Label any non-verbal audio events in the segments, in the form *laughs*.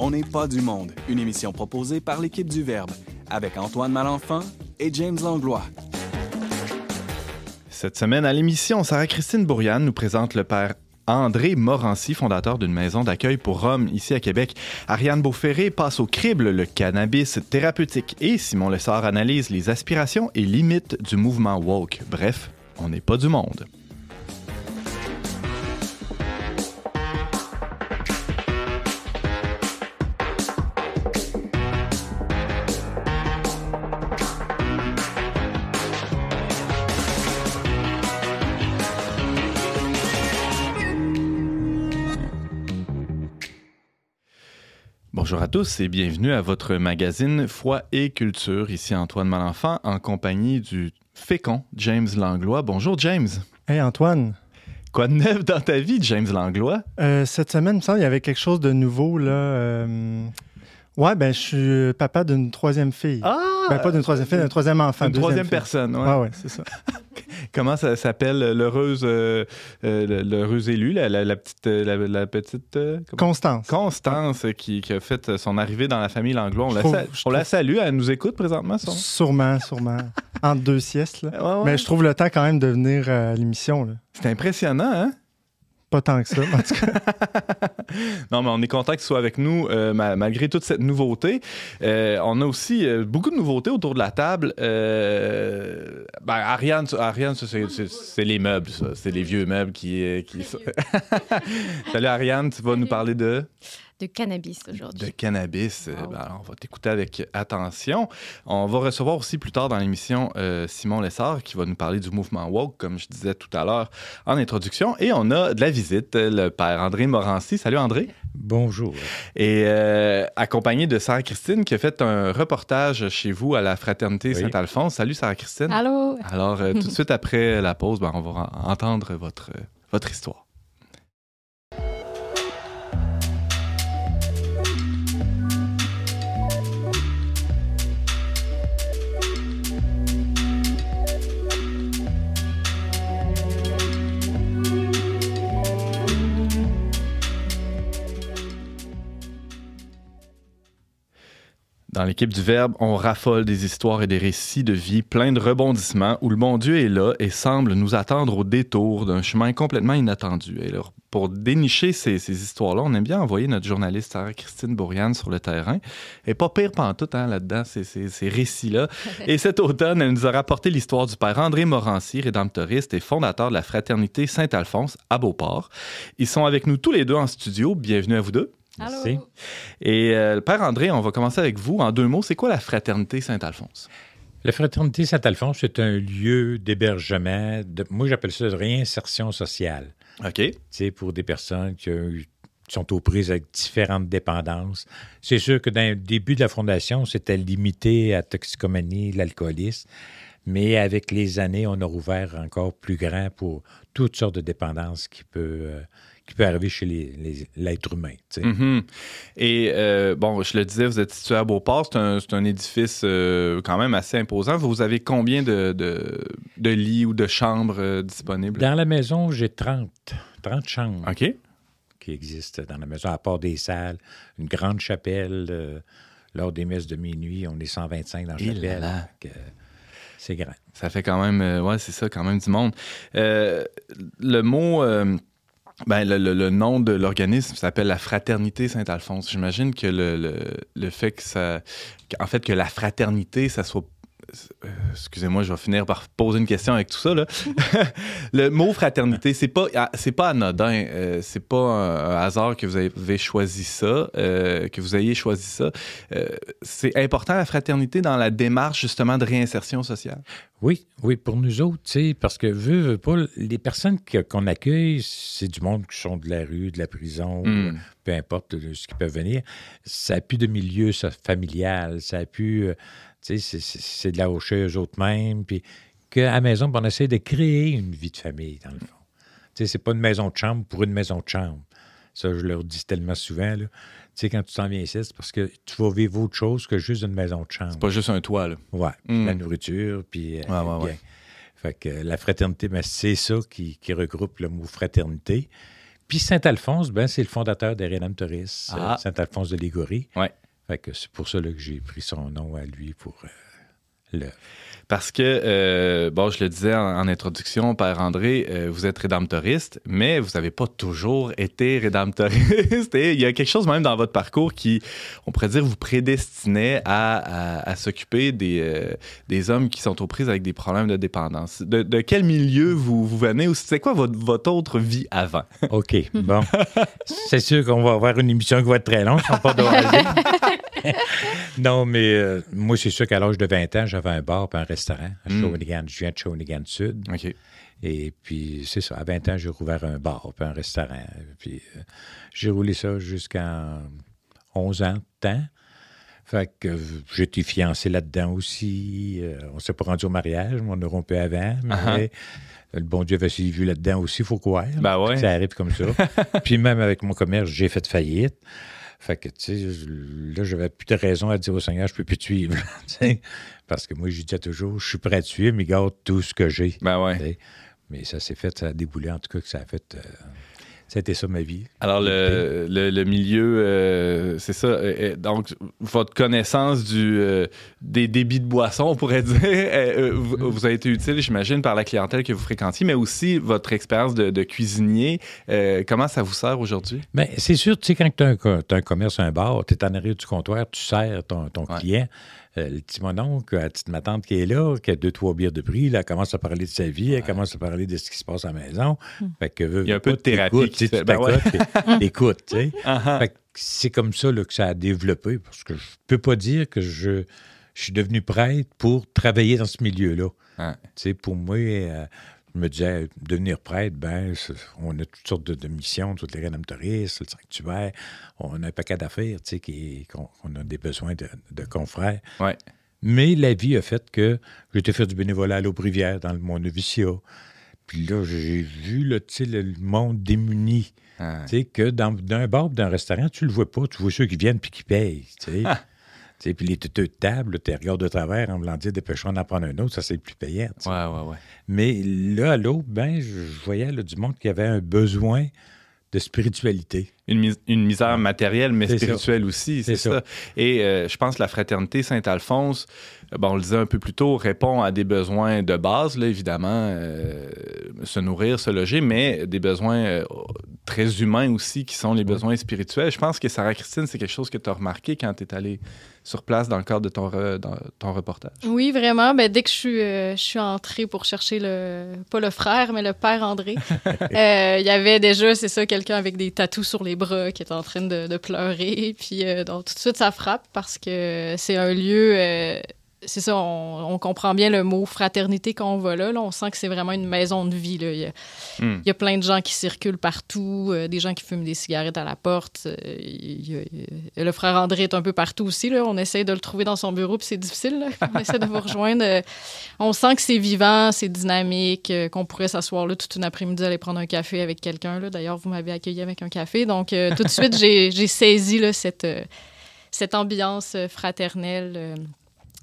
On n'est pas du monde, une émission proposée par l'équipe du Verbe, avec Antoine Malenfant et James Langlois. Cette semaine à l'émission, Sarah-Christine Bourriane nous présente le père André Morancy, fondateur d'une maison d'accueil pour hommes ici à Québec. Ariane Beauferré passe au crible le cannabis thérapeutique et Simon Lessard analyse les aspirations et limites du mouvement woke. Bref, on n'est pas du monde. À tous et bienvenue à votre magazine Foi et Culture. Ici Antoine Malenfant en compagnie du fécond James Langlois. Bonjour James. Hey Antoine. Quoi de neuf dans ta vie, James Langlois? Euh, cette semaine, il me semble qu'il y avait quelque chose de nouveau. Là, euh... Ouais, ben je suis papa d'une troisième fille. Ah! Ben, pas d'une troisième fille, d'un troisième enfant. Une troisième fille. personne, ouais. Ouais, ouais, c'est ça. *laughs* Comment ça s'appelle l'heureuse euh, euh, l'heureuse élue, la, la, la petite la, la petite euh? Constance. Constance qui, qui, a fait son arrivée dans la famille Langlois. On, la, trouve- on la salue, elle nous écoute présentement. Son... Sûrement, sûrement. Entre deux siestes. Là. Ouais, ouais. Mais je trouve le temps quand même de venir à l'émission. là. C'est impressionnant, hein? Pas tant que ça, en tout cas. *laughs* Non, mais on est content que tu sois avec nous euh, ma- malgré toute cette nouveauté. Euh, on a aussi euh, beaucoup de nouveautés autour de la table. Euh, ben, Ariane, Ariane c'est, les meubles, ça. C'est les vieux meubles qui. qui... *laughs* Salut Ariane, tu vas nous parler de, de cannabis de aujourd'hui. cannabis. Euh, Wow. ben, alors, on va t'écouter avec attention. On va recevoir aussi plus tard dans l'émission euh, Simon Lessard qui va nous parler du mouvement woke, comme je disais tout à l'heure en introduction. Et on a de la visite, euh, le père André Morancy. Salut André. Bonjour. Et euh, accompagné de Sarah-Christine qui a fait un reportage chez vous à la Fraternité Oui. Saint-Alphonse. Salut Sarah-Christine. Allô? Alors, euh, tout de *laughs* suite après la pause, ben, on va en- entendre votre, votre histoire. Dans l'équipe du Verbe, on raffole des histoires et des récits de vie pleins de rebondissements où le bon Dieu est là et semble nous attendre au détour d'un chemin complètement inattendu. Et alors, pour dénicher ces, ces histoires-là, on aime bien envoyer notre journaliste Sarah-Christine Bourriane sur le terrain. Et pas pire pantoute hein, là-dedans, ces, ces, ces récits-là. *laughs* Et cet automne, elle nous a rapporté l'histoire du père André Morancy, rédemptoriste et fondateur de la Fraternité Saint-Alphonse à Beauport. Ils sont avec nous tous les deux en studio. Bienvenue à vous deux. Allô? Merci. Et euh, le père André, on va commencer avec vous. En deux mots, c'est quoi la Fraternité Saint-Alphonse? La Fraternité Saint-Alphonse, c'est un lieu d'hébergement, de, moi j'appelle ça de réinsertion sociale. OK. Tu sais, pour des personnes qui, ont eu- qui sont aux prises avec différentes dépendances. C'est sûr que dans le début de la fondation, c'était limité à toxicomanie, l'alcoolisme, mais avec les années, on a rouvert encore plus grand pour toutes sortes de dépendances qui peut, euh, qui peut arriver chez les- les- l'être humain. tu sais. Mhm. Et euh, bon, je le disais, vous êtes situé à Beauport. C'est un, c'est un édifice euh, quand même assez imposant. Vous avez combien de, de, de lits ou de chambres euh, disponibles? Dans la maison, j'ai 30, 30 chambres. OK. qui existe dans la maison, à part des salles, une grande chapelle. lors des messes de minuit, on est 125 dans la là chapelle. là. C'est grand. Ça fait quand même, ouais, c'est ça, quand même du monde. Le mot, ben, le, le- nom de l'organisme s'appelle la Fraternité Saint-Alphonse. J'imagine que le, le, fait que ça, en fait, que la fraternité, ça soit Excusez-moi, je vais finir par poser une question avec tout ça. Là. *laughs* le mot fraternité, c'est pas, ah, c'est pas anodin. euh, c'est pas un, hasard que vous avez choisi ça, euh, que vous ayez choisi ça. Euh, c'est important la fraternité dans la démarche justement de réinsertion sociale? Oui, oui, pour nous autres, tu sais, parce que, veux, veux pas, les personnes qu'on accueille, c'est du monde qui sont de la rue, de la prison, Mm. peu importe ce qui peut venir. Ça plus de milieu ça, familial, ça a c'est- de la rocheuse eux-mêmes, puis qu'à la maison, ben, on essaie de créer une vie de famille, dans le fond. Tu sais, c'est pas une maison de chambre pour une maison de chambre. Ça, je leur dis tellement souvent, là. Tu sais, quand tu t'en viens ici, c'est parce que tu vas vivre autre chose que juste une maison de chambre. C'est pas juste un toit, là. Ouais, Mm. la nourriture, puis euh, Ouais, ouais, ouais. Fait que euh, la fraternité, ben, c'est ça qui, qui regroupe le mot fraternité. Puis Saint-Alphonse, ben, c'est le fondateur des Ah. euh, Saint-Alphonse de Légorie. Ouais. Fait que c'est pour ça là, que j'ai pris son nom à lui pour euh, le. Parce que, euh, bon, je le disais en, en introduction, Père André, euh, vous êtes rédemptoriste, mais vous n'avez pas toujours été rédemptoriste. *laughs* Et il y a quelque chose même dans votre parcours qui, on pourrait dire, vous prédestinait à, à- à s'occuper des, des hommes qui sont aux prises avec des problèmes de dépendance. De, de quel milieu vous, vous venez ou c'est quoi votre, votre autre vie avant? OK, bon. *laughs* c'est sûr qu'on va avoir une émission qui va être très longue, ne pas. *laughs* *laughs* non, mais euh, moi, c'est sûr qu'à l'âge de 20 ans, j'avais un bar et un restaurant à Mm. Shawinigan. Je viens de Shawinigan Sud. OK. Et puis, c'est ça. À 20 ans, j'ai rouvert un bar puis un restaurant. Puis, euh, j'ai roulé ça jusqu'à 11 ans de temps. Fait que euh, j'étais fiancé là-dedans aussi. Euh, on s'est pas rendu au mariage, mais on a rompu avant. Mais Uh-huh. le bon Dieu avait suivi là-dedans aussi, il faut croire. Ben ouais. Ça arrive comme ça. *laughs* puis même avec mon commerce, j'ai fait faillite. Fait que, tu sais, là, j'avais plus de raison à dire au Seigneur, je peux plus te suivre. *laughs* Parce que moi, je disais toujours, je suis prêt à te suivre, mais garde tout ce que j'ai. Ben ouais. Mais ça s'est fait, ça a déboulé, en tout cas, que ça a fait. euh, ça a été ça ma vie. Alors, le, le, le milieu, euh, c'est ça. euh, euh, donc, votre connaissance du, euh, des débits de boissons, on pourrait *laughs* dire, euh, euh, vous, vous a été utile, j'imagine, par la clientèle que vous fréquentiez, mais aussi votre expérience de, de cuisinier. Comment ça vous sert aujourd'hui? Mais c'est sûr, tu sais, quand tu as, un commerce, un bar, tu es en arrière du comptoir, tu sers ton, ton Ouais. client. Euh, le petit mononcle, la petite ma tante qui est là, qui a deux, trois bières de prix, là, elle commence à parler de sa vie, elle commence à parler de ce qui se passe à la maison. Fait que, veux, Il y a un peu pas, de thérapie qui fait. tu Ben ouais. t'écoutes, *laughs* tu sais. Ah, Fait que c'est comme ça là, que ça a développé, parce que je peux pas dire que je, je suis devenu prêtre pour travailler dans ce milieu-là. Ouais. Tu sais, pour moi, euh, je me disais, devenir prêtre, ben, on a toutes sortes de, de missions, toutes les rédemptoristes, le sanctuaire, on a un paquet d'affaires, tu sais, qu'on a des besoins de, de confrères. Ouais. Mais la vie a fait que j'ai été faire du bénévolat à l'Aubrivière dans le- mon noviciat. Puis là, j'ai vu là, le monde démuni. Ah. Tu sais, que dans, dans un bar ou dans un restaurant, tu le vois pas. Tu vois ceux qui viennent puis qui payent. Tu sais. Sais, puis les teuteux de table, tu regardes de travers en voulant dire dépêchons d'en prendre un autre, ça c'est plus payant. tu sais. Ouais, ouais, ouais. Mais là, à ben, je, je voyais là, du monde qui avait un besoin de spiritualité. Une, mis- une misère matérielle, mais ça. spirituelle aussi, c'est ça. ça. Et euh, je pense que la fraternité Saint-Alphonse, euh, bon, on le disait un peu plus tôt, répond à des besoins de base, là, évidemment, euh, se nourrir, se loger, mais des besoins euh, très humains aussi, qui sont les besoins spirituels. Je pense que Sarah Christine, c'est quelque chose que tu as remarqué quand tu es allée sur place dans le cadre de ton, re- dans ton reportage. Oui, vraiment. Ben, dès que je suis, euh, je suis entrée pour chercher le, pas le frère, mais le père André, *laughs* euh, il y avait déjà, c'est ça, quelqu'un avec des tatous sur les bras qui est en train de, pleurer. *laughs* Puis, euh, donc, tout de suite, ça frappe parce que c'est un lieu. C'est ça, on, on comprend bien le mot fraternité quand on va là. là. On sent que c'est vraiment une maison de vie. Là. Il, y a, Hmm. il y a plein de gens qui circulent partout, euh, des gens qui fument des cigarettes à la porte. euh, il y a- il y a- le frère André est un peu partout aussi. Là. On essaie de le trouver dans son bureau, puis c'est difficile. là. On *laughs* essaie de vous rejoindre. Euh, On sent que c'est vivant, c'est dynamique, qu'on pourrait s'asseoir là toute une après-midi, aller prendre un café avec quelqu'un. D'ailleurs, vous m'avez accueilli avec un café. Donc, tout de suite, j'ai saisi là, cette, cette ambiance fraternelle.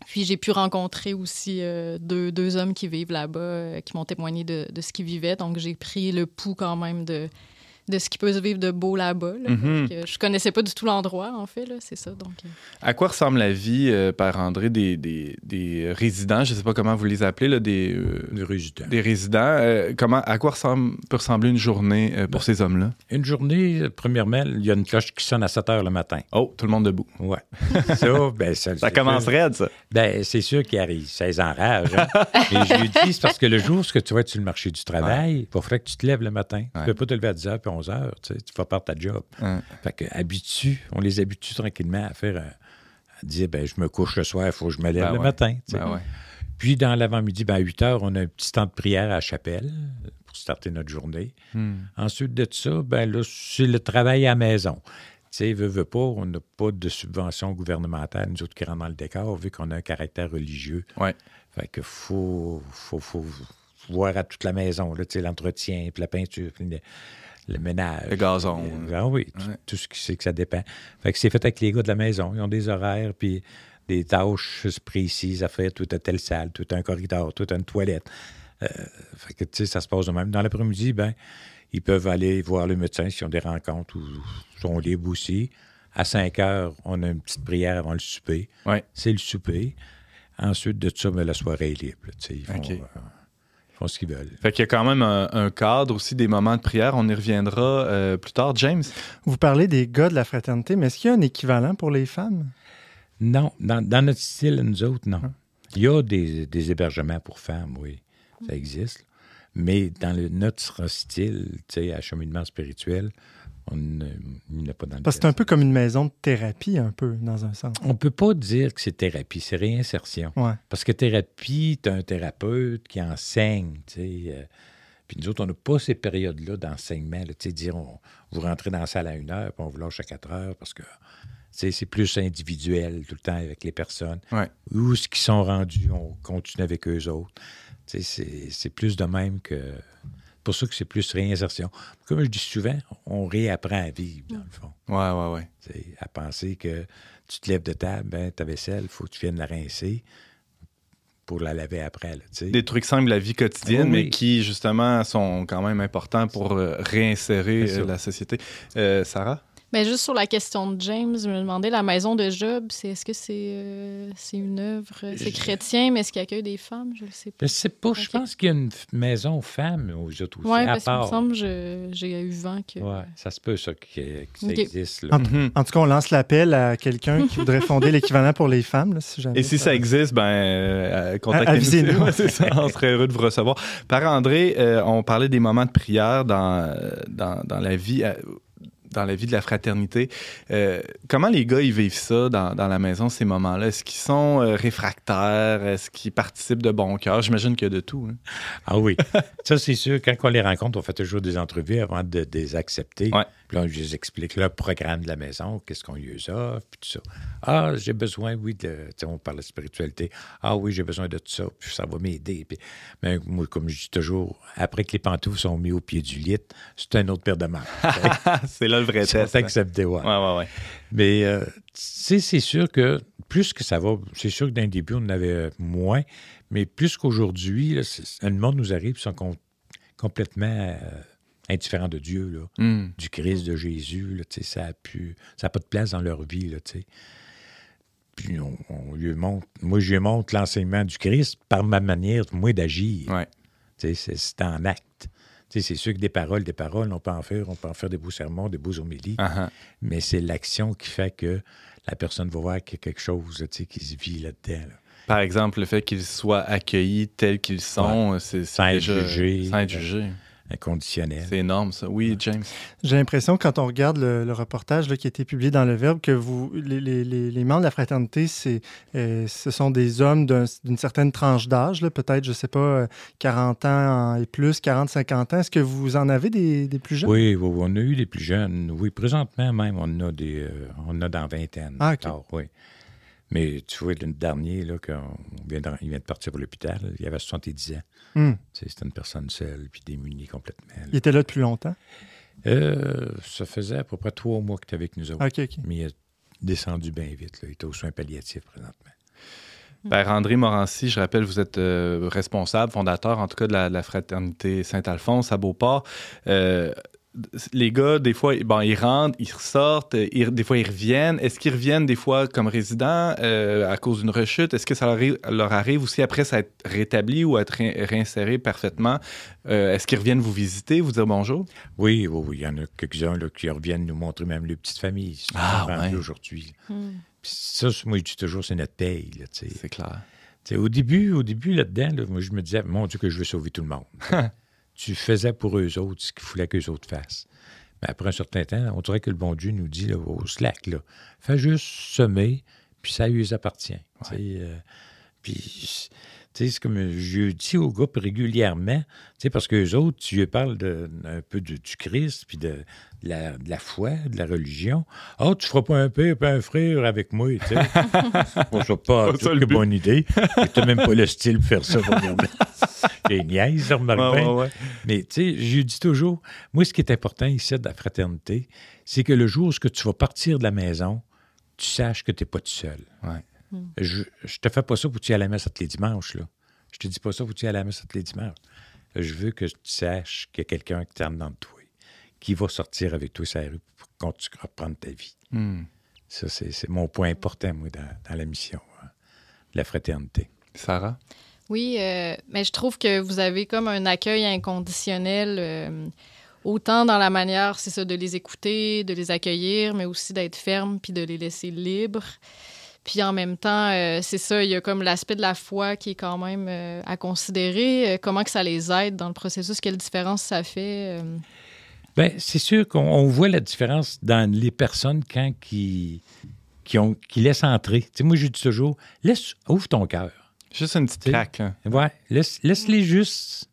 Puis j'ai pu rencontrer aussi euh, deux, deux hommes qui vivent là-bas, euh, qui m'ont témoigné de, de ce qu'ils vivaient. Donc j'ai pris le pouls quand même de, de ce qui peut se vivre de beau là-bas. là. Euh, je connaissais pas du tout l'endroit, en fait, là, c'est ça. Donc, euh, À quoi ressemble la vie, euh, Père André, des, des, des résidents, je ne sais pas comment vous les appelez, là, des, euh, Du résultat. des résidents. euh, comment, à quoi ressemble, peut ressembler une journée euh, pour ces hommes-là? Une journée, premièrement, il y a une cloche qui sonne à 7 heures le matin. Oh, tout le monde debout. Ouais. *laughs* ça, ben, ça, Ça commence raide, ça. Ben, c'est sûr qu'il arrive. Ça les enrage. hein. *laughs* Mais je lui dis, c'est parce que le jour où tu vas être sur le marché du travail, il va falloir que tu te lèves le matin. Tu Ouais. ne peux pas te lever à 10h puis 11h. Tu, sais, tu vas perdre ta job. Fait que habitue, on les habitue tranquillement à faire, à dire, ben, je me couche le soir, il faut que je me lève Ben le ouais. matin. tu sais. Ben ouais. Puis, dans l'avant-midi, ben, à 8 h, on a un petit temps de prière à la chapelle pour starter notre journée. Hmm. Ensuite de ça, ben là, c'est le travail à la maison. Tu sais, veut, veut pas, on n'a pas de subvention gouvernementale, nous autres qui rentrent dans le décor, vu qu'on a un caractère religieux. Ouais. Fait que faut, faut, faut voir à toute la maison, là, tu sais, l'entretien, puis la peinture, puis le, ménage. Le gazon. Euh, Ah oui, tout- Ouais. tout ce qui c'est que ça dépend. Fait que c'est fait avec les gars de la maison. Ils ont des horaires, puis des tâches précises à faire. Tout à telle salle, tout un corridor, tout une toilette. Euh, fait que, tu sais, ça se passe de même. Dans l'après-midi, ben, Ils peuvent aller voir le médecin s'ils ont des rencontres ou sont libres aussi. À 5 heures, on a une petite prière avant le souper. Ouais. C'est le souper. Ensuite de ça, ben, la soirée est libre. tu sais, Ils font, OK. euh, font ce qu'ils veulent. Fait qu'il y a quand même un, un cadre aussi des moments de prière. On y reviendra euh, plus tard. James? Vous parlez des gars de la fraternité, mais est-ce qu'il y a un équivalent pour les femmes? Non, dans, dans notre style, nous autres, non. Hein? Il y a des, des hébergements pour femmes, oui. Ça existe. Mais dans le, notre style, tu sais, acheminement spirituel, on ne- il n'y en a pas dans le Parce que c'est un peu comme une maison de thérapie, un peu, dans un sens. On peut pas dire que c'est thérapie, c'est réinsertion. Ouais. Parce que thérapie, tu as un thérapeute qui enseigne, tu sais. euh, puis nous autres, on n'a pas ces périodes-là d'enseignement, là, tu sais, dire, on- vous rentrez dans la salle à une heure, puis on vous lâche à quatre heures, parce que, c'est plus individuel tout le temps avec les personnes. Ouais. Où ce qu'ils sont rendus, on continue avec eux autres. Tu sais, c'est- c'est plus de même que... pour ça que c'est plus réinsertion. Comme je dis souvent, on réapprend à vivre, dans le fond. Ouais. Tu sais, à penser que tu te lèves de table, ben, ta vaisselle, il faut que tu viennes la rincer pour la laver après. Là. Des trucs simples de la vie quotidienne, Oui, mais oui. qui, justement, sont quand même importants pour euh, réinsérer euh, la société. Euh, Sarah? Mais juste sur la question de James, je me demandais, la maison de Job, c'est est-ce que c'est euh, c'est une œuvre, euh, c'est Je- chrétien, mais est-ce qu'il accueille des femmes? Je ne sais pas. Je sais pas, je pense qu'il y a une maison femmes aux autres aussi, Oui, à parce qu'il me semble, je- j'ai eu vent que... Ouais, ça se peut, ça, que, que ça existe. là. En, en tout cas, on lance l'appel à quelqu'un qui voudrait fonder l'équivalent pour les femmes, là, si jamais. Et si ça existe, ben, euh, contactez-nous. Avisez-nous. Ouais, *laughs* c'est ça, on serait heureux de vous recevoir. Par André, euh, on parlait des moments de prière dans, dans, dans la vie. Dans la vie de la fraternité. Euh, comment les gars, ils vivent ça dans, dans la maison, ces moments-là? Est-ce qu'ils sont euh, réfractaires? Est-ce qu'ils participent de bon cœur? J'imagine qu'il y a de tout. hein. Ah oui, ça c'est sûr. Quand on les rencontre, on fait toujours des entrevues avant de, de les accepter. Ouais. Puis là, on les explique le programme de la maison, qu'est-ce qu'on lui offre, puis tout ça. Ah, j'ai besoin, oui, de. tu sais, on parle de spiritualité. Ah oui, j'ai besoin de tout ça, puis ça va m'aider. Puis, mais moi, comme je dis toujours, après que les pantoufles sont mis au pied du lit, c'est un autre paire de mains. *laughs* c'est là le vrai test. hein. acceptés, ouais. Ouais, ouais, ouais. Mais euh, tu sais, c'est sûr que plus que ça va, c'est sûr que d'un début, on en avait moins, mais plus qu'aujourd'hui, c'est- le monde nous arrive, ils sont com- complètement euh, indifférents de Dieu, là, Hmm. du Christ, de Jésus. Là, ça n'a ça a pas de place dans leur vie. Là. Puis on, on lui montre, moi, je lui montre l'enseignement du Christ par ma manière, moi, d'agir. Ouais. C'est en acte. C'est sûr que des paroles, des paroles, on peut en faire, on peut en faire des beaux sermons, des beaux homélies Ah, ah. mais c'est l'action qui fait que la personne va voir qu'il y a quelque chose là, qui se vit là-dedans. là. Par exemple, le fait qu'ils soient accueillis tels qu'ils sont, c'est c'est Sans être déjà- jugés. Sans être jugés. Inconditionnel. C'est énorme, ça. Oui, James. J'ai l'impression, quand on regarde le, le reportage là, qui a été publié dans Le Verbe, que vous, les, les- les- les membres de la fraternité, c'est, euh, ce sont des hommes d'un- d'une certaine tranche d'âge, là, peut-être, je ne sais pas, euh, 40 ans et plus, 40, 50 ans. Est-ce que vous en avez des, des plus jeunes? Oui, oui, on a eu des plus jeunes. Oui, présentement même, on en a des, euh, on a dans vingtaine. Ah, OK. encore, oui. Mais tu vois, le dernier, là, qu'on vient de, il vient de partir pour l'hôpital, il avait 70 ans. Hmm. Sais, C'était une personne seule, puis démunie complètement. là. Il était là depuis longtemps? Euh, ça faisait à peu près trois mois qu'il était avec nous autres. Mais il est descendu bien vite. Là. Il était aux soins palliatifs présentement. Père André Morancy, je rappelle, vous êtes euh, responsable, fondateur en tout cas de la, de la fraternité Saint-Alphonse à Beauport. Euh, les gars, des fois, bon, ils rentrent, ils ressortent, ils- des fois ils reviennent. Est-ce qu'ils reviennent des fois comme résidents euh, à cause d'une rechute? Est-ce que ça leur arrive, leur arrive aussi après ça être rétabli ou être ré- réinséré parfaitement? Euh, Est-ce qu'ils reviennent vous visiter, vous dire bonjour? Oui, oui, oui. Il y en a quelques-uns là, qui reviennent nous montrer même les petites familles. Ah, ouais. aujourd'hui. Hmm. Ça, moi, je dis toujours, c'est notre paye. Là, tu sais. C'est clair. Au début, au début là-dedans, là, moi, je me disais, mon Dieu, que je veux sauver tout le monde. *laughs* tu faisais pour eux autres ce qu'il fallait qu'eux autres fassent. Mais après un certain temps, on dirait que le bon Dieu nous dit là, au slack, là, fais juste semer, puis ça lui appartient. Euh, puis, c'est comme je dis aux gars régulièrement, tu parce qu'eux autres, tu lui parles de, un peu du, du Christ, puis de, de la, de la foi, de la religion. Ah, tu feras pas un père pas un frère avec moi, tu sais. *laughs* Bon, ça pas Pas le que bonne idée. T'as même pas le style pour faire ça. J'ai *laughs* niaise, remarque Ouais, ouais, ouais. Mais tu sais, je lui dis toujours, moi, ce qui est important ici de la fraternité, c'est que le jour où que tu vas partir de la maison, tu saches que tu n'es pas tout seul. Ouais. Je, je te fais pas ça pour que tu ailles à la messe tous les dimanches. Là. Je te dis pas ça pour que tu ailles à la messe tous les dimanches. Je veux que tu saches qu'il y a quelqu'un qui t'aime dans le toi. qui va sortir avec toi sur la rue pour continuer à reprendre ta vie. Hmm. Ça, c'est c'est mon point important, moi, dans, dans la mission, hein, la fraternité. Sarah? Oui, euh, mais je trouve que vous avez comme un accueil inconditionnel, euh, autant dans la manière, c'est ça, de les écouter, de les accueillir, mais aussi d'être ferme puis de les laisser libres. Puis en même temps, euh, c'est ça, il y a comme l'aspect de la foi qui est quand même euh, à considérer. Euh, comment que ça les aide dans le processus? Quelle différence ça fait? euh? Bien, c'est sûr qu'on on voit la différence dans les personnes quand qui, qui, ont, qui laissent entrer. Tu sais, moi, je dis toujours, laisse, ouvre ton cœur. Juste une petite T'sais, claque. hein. Ouais, laisse, laisse-les juste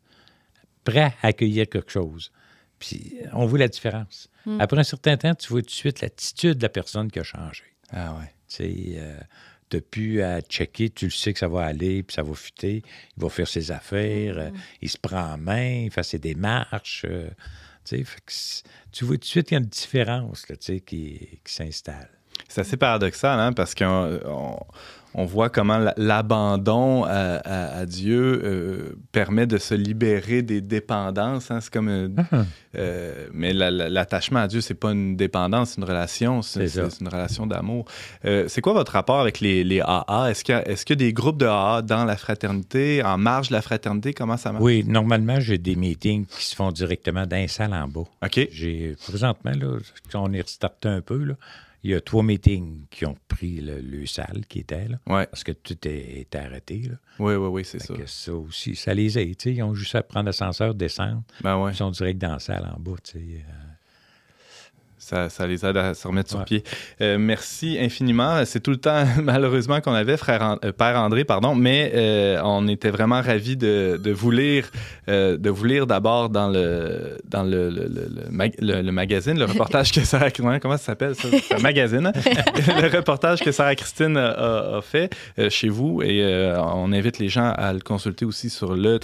prêts à accueillir quelque chose. Puis on voit la différence. Mm. Après un certain temps, tu vois tout de suite l'attitude de la personne qui a changé. Ah ouais. Tu sais, euh, t'as plus à checker, tu le sais que ça va aller, puis ça va fuiter. Il va faire ses affaires, euh, il se prend en main, il fait ses démarches. euh, tu sais, fait que c- tu vois tout de suite qu'il y a une différence là, tu sais, qui, qui s'installe. C'est assez paradoxal, hein, parce qu'on on, voit comment la- l'abandon à, à- à Dieu euh, permet de se libérer des dépendances. hein. C'est comme, euh, euh, mais la- la- l'attachement à Dieu, c'est pas une dépendance, c'est une relation, c'est une relation d'amour. Euh, c'est quoi votre rapport avec les, les AA Est-ce qu'il y, a des groupes de AA dans la fraternité, en marge de la fraternité? Comment ça marche? Oui, normalement, j'ai des meetings qui se font directement dans les salles en bas. Ok. J'ai présentement, là, on est restarté un peu, là, il y a trois meetings qui ont pris le, le salle qui était là, Ouais. parce que tout est, est arrêté. Là. Oui, oui, oui, c'est ça. que ça aussi, ça les aide. tu sais, Ils ont juste à prendre l'ascenseur, descendre, Ben ouais. ils sont direct dans la salle en bas. tu sais. Euh, Ça, ça les aide à se remettre sur Ouais. pied. Euh, merci infiniment. C'est tout le temps, *laughs* malheureusement, qu'on avait, frère euh, Père André, pardon, mais euh, on était vraiment ravis de, de vous lire, de vous lire d'abord dans le dans le, le, le- le mag- le- le magazine, le reportage que Sarah, comment ça s'appelle ça? Magazine, *laughs* *laughs* le reportage que Sarah Christine a, fait chez vous et on invite les gens à le consulter aussi sur le.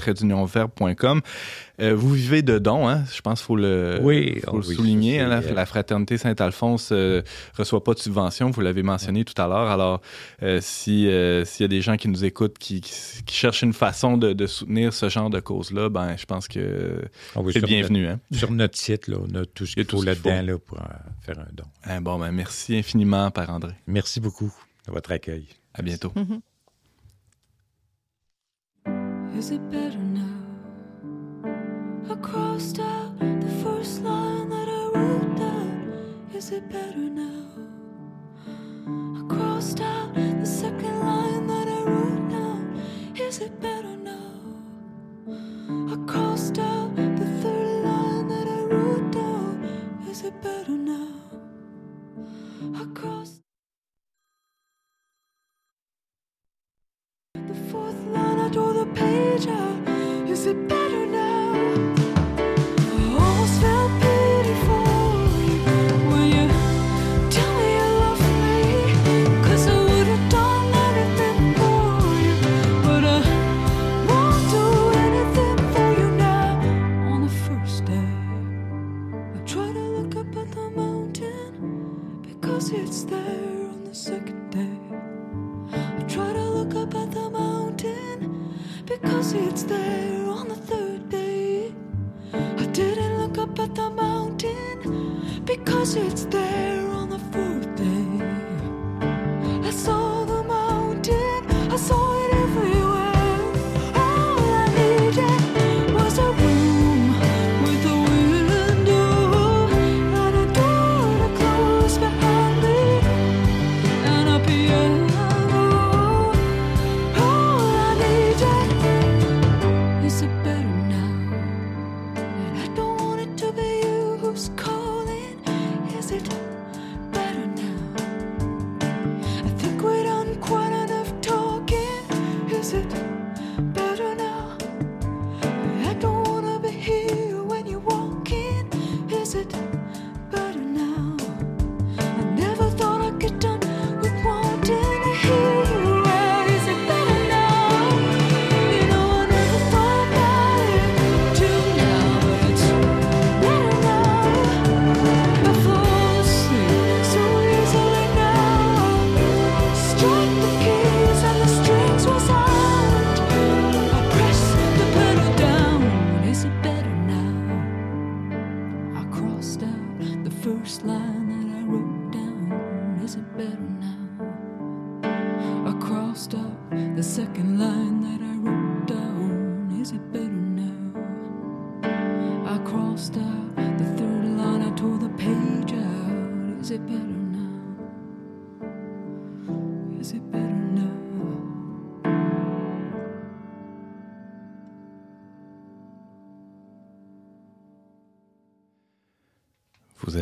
Euh, vous vivez de dons, hein? Je pense qu'il faut le, Oui, faut le oui, souligner. hein, la, euh, fraternité Saint-Alphonse ne reçoit pas de subvention, vous l'avez mentionné tout à l'heure. Alors, euh, si, euh, s'il y a des gens qui nous écoutent, qui, qui, qui cherchent une façon de, de soutenir ce genre de cause-là, ben, je pense que va c'est bienvenu. Hein? Sur notre site, là, on a tout ce qu'il faut là-dedans là, pour euh, faire un don. Hein, bon, ben, merci infiniment, Père André. Merci beaucoup de votre accueil. À bientôt. Is it better now? I crossed out the first line that I wrote down. Is it better now? I crossed out the second line that I wrote down. Is it better now? I crossed out the third line that I wrote down. Is it better now? I crossed. The fourth line, I tore the page out. It's there first line that I wrote down. Is it better now? I crossed out the second line.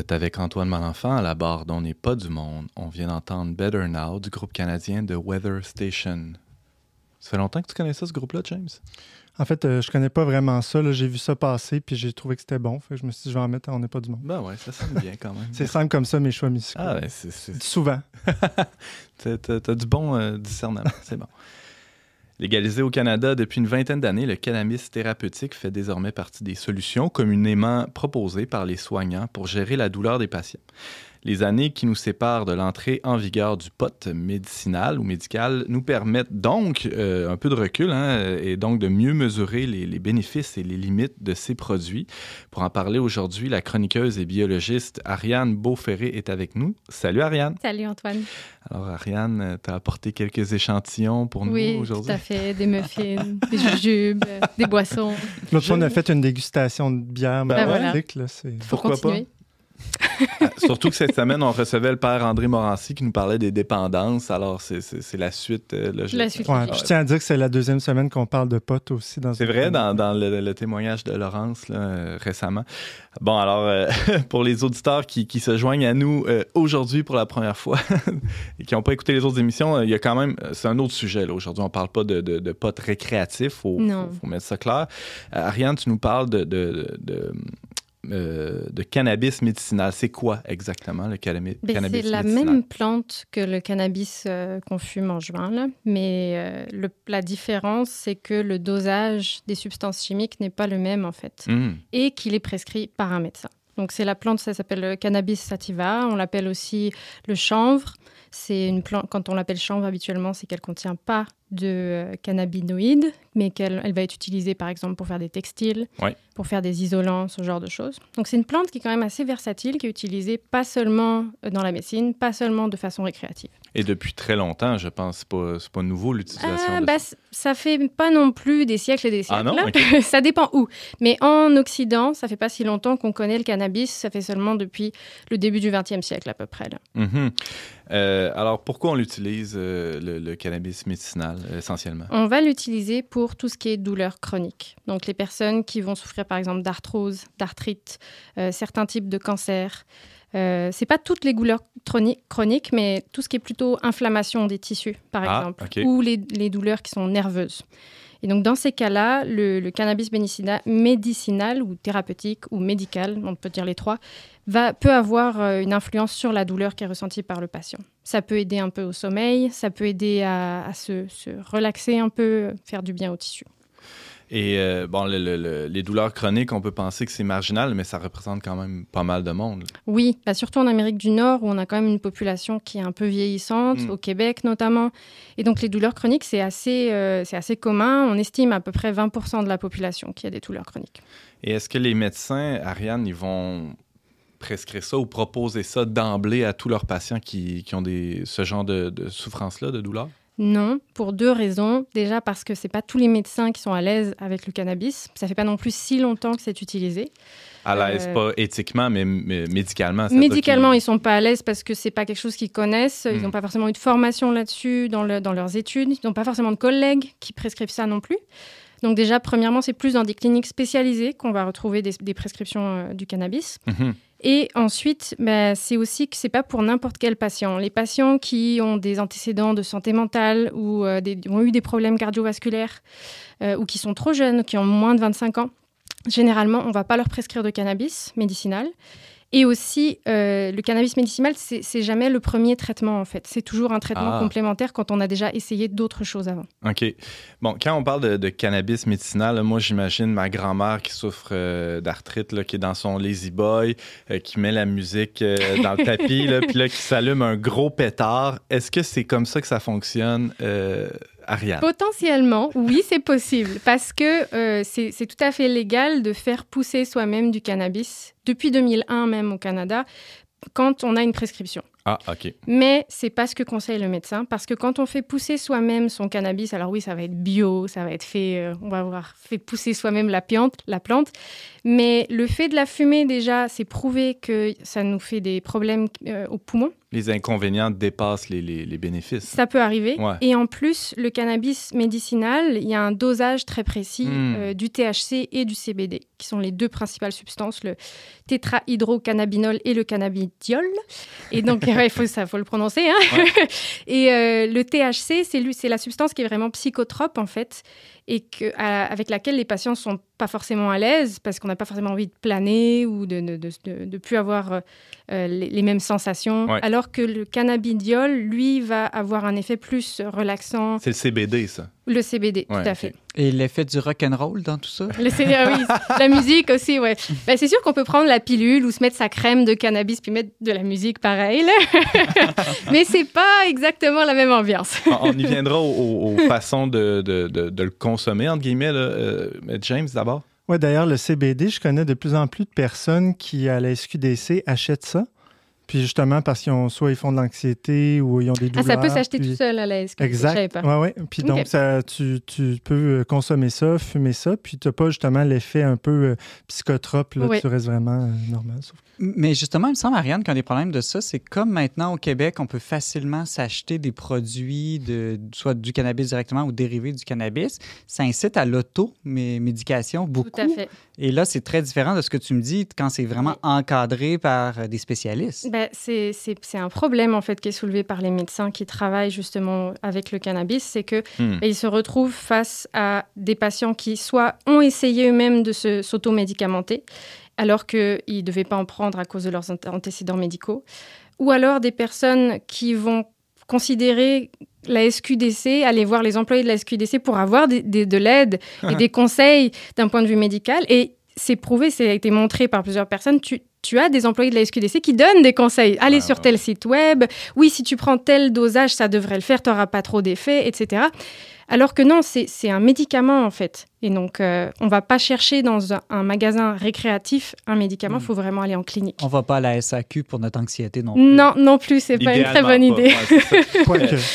Êtes avec Antoine Malenfant à la barre dont n'est pas du monde. On vient d'entendre Better Now du groupe canadien de Weather Station. Ça fait longtemps que tu connais ça, ce groupe-là, James? En fait, euh, je connais pas vraiment ça. J'ai vu ça passer, puis j'ai trouvé que c'était bon. Fait que je me suis dit, je vais en mettre, on n'est pas du monde. Ben ouais, ça sonne bien quand même. *laughs* C'est simple comme ça, mes choix musicaux. Ah ouais, c'est... Souvent. *laughs* T'as, t'as du bon euh, discernement, c'est bon. Légalisé au Canada depuis une vingtaine d'années, le cannabis thérapeutique fait désormais partie des solutions communément proposées par les soignants pour gérer la douleur des patients. Les années qui nous séparent de l'entrée en vigueur du pot médicinal ou médical nous permettent donc euh, un peu de recul hein, et donc de mieux mesurer les, les bénéfices et les limites de ces produits. Pour en parler aujourd'hui, la chroniqueuse et biologiste Ariane Beauferré est avec nous. Salut Ariane! Salut Antoine. Alors, Ariane, tu as apporté quelques échantillons pour nous Oui, tout aujourd'hui. à fait. Des muffins, *laughs* des jujubes, des boissons. L'autre fois, on a fait une dégustation de bière Ben magnifique. là, c'est- Faut Pourquoi pas? Ah, Surtout que cette semaine, on recevait le père André Morancy qui nous parlait des dépendances. Alors, c'est- la suite euh, logique. La suite Ouais, logique. je tiens à dire que c'est la deuxième semaine qu'on parle de potes aussi. C'est vrai, dans, dans le, le témoignage de Laurence là, euh, récemment. Bon, alors, euh, *laughs* pour les auditeurs qui, qui se joignent à nous euh, aujourd'hui pour la première fois *laughs* et qui n'ont pas écouté les autres émissions, il y a quand même, c'est un autre sujet. là. Aujourd'hui, on ne parle pas de, de, de potes récréatifs. Il faut, Non. faut- faut mettre ça clair. Euh, Ariane, tu nous parles de, de, de, euh, de cannabis médicinal. C'est quoi exactement le cannabis, Ben, cannabis c'est la médicinal? même plante que le cannabis euh, qu'on fume en juin, là. mais euh, le- la différence, c'est que le dosage des substances chimiques n'est pas le même en fait, Hmm. et qu'il est prescrit par un médecin. Donc c'est la plante, ça s'appelle le cannabis sativa, on l'appelle aussi le chanvre. C'est une plante, quand on l'appelle chanvre habituellement, c'est qu'elle contient pas de euh, cannabinoïdes, mais qu'elle elle va être utilisée par exemple pour faire des textiles, Ouais. pour faire des isolants, ce genre de choses. Donc c'est une plante qui est quand même assez versatile, qui est utilisée pas seulement euh, dans la médecine, pas seulement de façon récréative. Et depuis très longtemps, je pense. C'est pas, pas nouveau l'utilisation Ah, de bah, ça. fait pas non plus des siècles et des Ah siècles. non? là. Ok. *laughs* ça dépend où. Mais en Occident, ça fait pas si longtemps qu'on connaît le cannabis. Ça fait seulement depuis le début du XXe siècle à peu près. là. Mhm. Euh, alors, pourquoi on l'utilise, euh, le, le cannabis médicinal, essentiellement? On va l'utiliser pour tout ce qui est douleur chronique. Donc les personnes qui vont souffrir par exemple d'arthrose, d'arthrite, euh, certains types de cancers. Euh, c'est pas toutes les douleurs chroni- chroniques, mais tout ce qui est plutôt inflammation des tissus, par Ah, exemple, ou les, les douleurs qui sont nerveuses. Et donc dans ces cas-là, le, cannabis médicina- médicinal ou thérapeutique ou médical, on peut dire les trois, va, peut avoir euh, une influence sur la douleur qui est ressentie par le patient. Ça peut aider un peu au sommeil, ça peut aider à, à se, se relaxer un peu, faire du bien au tissu. Et euh, bon, le- le- le- les douleurs chroniques, on peut penser que c'est marginal, mais ça représente quand même pas mal de monde. Oui, bah surtout en Amérique du Nord où on a quand même une population qui est un peu vieillissante, Mm. au Québec notamment. Et donc les douleurs chroniques, c'est assez, euh, c'est assez commun. On estime à peu près 20% de la population qui a des douleurs chroniques. Et est-ce que les médecins, Ariane, ils vont prescrire ça ou proposer ça d'emblée à tous leurs patients qui, qui ont des, ce genre de, de souffrance-là, de douleur? Non, pour deux raisons. Déjà parce que c'est pas tous les médecins qui sont à l'aise avec le cannabis. Ça fait pas non plus si longtemps que c'est utilisé. À l'aise, Euh, pas éthiquement, mais, mais médicalement. Médicalement, ils sont pas à l'aise parce que c'est pas quelque chose qu'ils connaissent. Ils n'ont pas forcément eu de formation là-dessus dans, le- dans leurs études. Ils n'ont pas forcément de collègues qui prescrivent ça non plus. Donc déjà, premièrement, c'est plus dans des cliniques spécialisées qu'on va retrouver des, des prescriptions euh, du cannabis. Mhm. Et ensuite, bah, c'est aussi que c'est pas pour n'importe quel patient. Les patients qui ont des antécédents de santé mentale ou euh, ont eu des problèmes cardiovasculaires euh, ou qui sont trop jeunes, qui ont moins de 25 ans, généralement, on va pas leur prescrire de cannabis médicinal. Et aussi, euh, le cannabis médicinal, c'est jamais le premier traitement en fait. C'est toujours un traitement Ah. complémentaire quand on a déjà essayé d'autres choses avant. OK. Bon, quand on parle de, de cannabis médicinal, là, moi, j'imagine ma grand-mère qui souffre euh, d'arthrite, qui est dans son Lazy Boy, euh, qui met la musique dans le tapis, *laughs* puis là, qui s'allume un gros pétard. Est-ce que c'est comme ça que ça fonctionne, Ariane? Potentiellement, oui, c'est possible, parce que euh, c'est tout à fait légal de faire pousser soi-même du cannabis, depuis 2001 même au Canada, quand on a une prescription. Ah, OK. Mais c'est pas ce que conseille le médecin parce que quand on fait pousser soi-même son cannabis, alors oui, ça va être bio, ça va être fait, euh, on va avoir fait pousser soi-même la plante, la plante, mais le fait de la fumer déjà, c'est prouvé que ça nous fait des problèmes euh, aux poumons. Les inconvénients dépassent les, les- les bénéfices. Ça peut arriver. Ouais. Et en plus, le cannabis médicinal, il y a un dosage très précis Hmm. euh, du THC et du CBD, qui sont les deux principales substances, le tétrahydrocannabinol et le cannabidiol. Et donc, *laughs* *laughs* il faut, ça, faut le prononcer. hein. *laughs* et euh, le THC, c'est la substance qui est vraiment psychotrope, en fait, et que, à- avec laquelle les patients sont pas forcément à l'aise parce qu'on n'a pas forcément envie de planer ou de ne de, de- de plus avoir euh, euh, les, les mêmes sensations. Ouais. Alors que le cannabidiol, lui, va avoir un effet plus relaxant. C'est le CBD, ça. Le CBD, Ouais, tout à fait. Et l'effet du rock'n'roll dans tout ça? *laughs* Le CD, ah oui, la musique aussi, ouais. Ben, c'est sûr qu'on peut prendre la pilule ou se mettre sa crème de cannabis puis mettre de la musique pareil, là. *laughs* mais c'est pas exactement la même ambiance. *laughs* On, y viendra aux, façons de, de- de- de le consommer, entre guillemets. là. Euh, James, d'abord? Ouais, d'ailleurs, le CBD, je connais de plus en plus de personnes qui, à la SQDC, achètent ça. Puis justement, parce qu'ils ont, soit ils font de l'anxiété ou ils ont des Ah, douleurs. ça peut s'acheter puis- tout seul à la SQ. Je savais Exact. pas. Ouais, ouais. Puis donc, ça, tu, tu peux euh, consommer ça, fumer ça, puis tu n'as pas justement l'effet un peu euh, psychotrope. Là, Oui. Tu restes vraiment euh, normal. Sauf- Mais justement, il me semble, Ariane, qu'un des problèmes de ça, c'est comme maintenant au Québec, on peut facilement s'acheter des produits, de, soit du cannabis directement ou dérivés du cannabis. Ça incite à l'auto-médication beaucoup. Tout à fait. Et là, c'est très différent de ce que tu me dis quand c'est vraiment encadré par euh, des spécialistes. Ben, c'est c'est- c'est un problème en fait qui est soulevé par les médecins qui travaillent justement avec le cannabis, c'est que Hmm. ben, ils se retrouvent face à des patients qui soit ont essayé eux-mêmes de se- s'automédicamenter alors qu'ils ne devaient pas en prendre à cause de leurs ant- antécédents médicaux, ou alors des personnes qui vont considérer la SQDC, aller voir les employés de la SQDC pour avoir des- des- de l'aide et *laughs* des conseils d'un point de vue médical. Et c'est prouvé, ça a été montré par plusieurs personnes. Tu, tu as des employés de la SQDC qui donnent des conseils. Allez sur tel site web. Oui, si tu prends tel dosage, ça devrait le faire. Tu n'auras pas trop d'effets, etc. Alors que non, c'est c'est un médicament en fait. Et donc, euh, on va pas chercher dans un, un magasin récréatif un médicament. Il faut vraiment aller en clinique. On va pas à la SAQ pour notre anxiété non plus. Non, non plus, c'est pas une très bonne pas. idée. Ouais. Quoique. *laughs*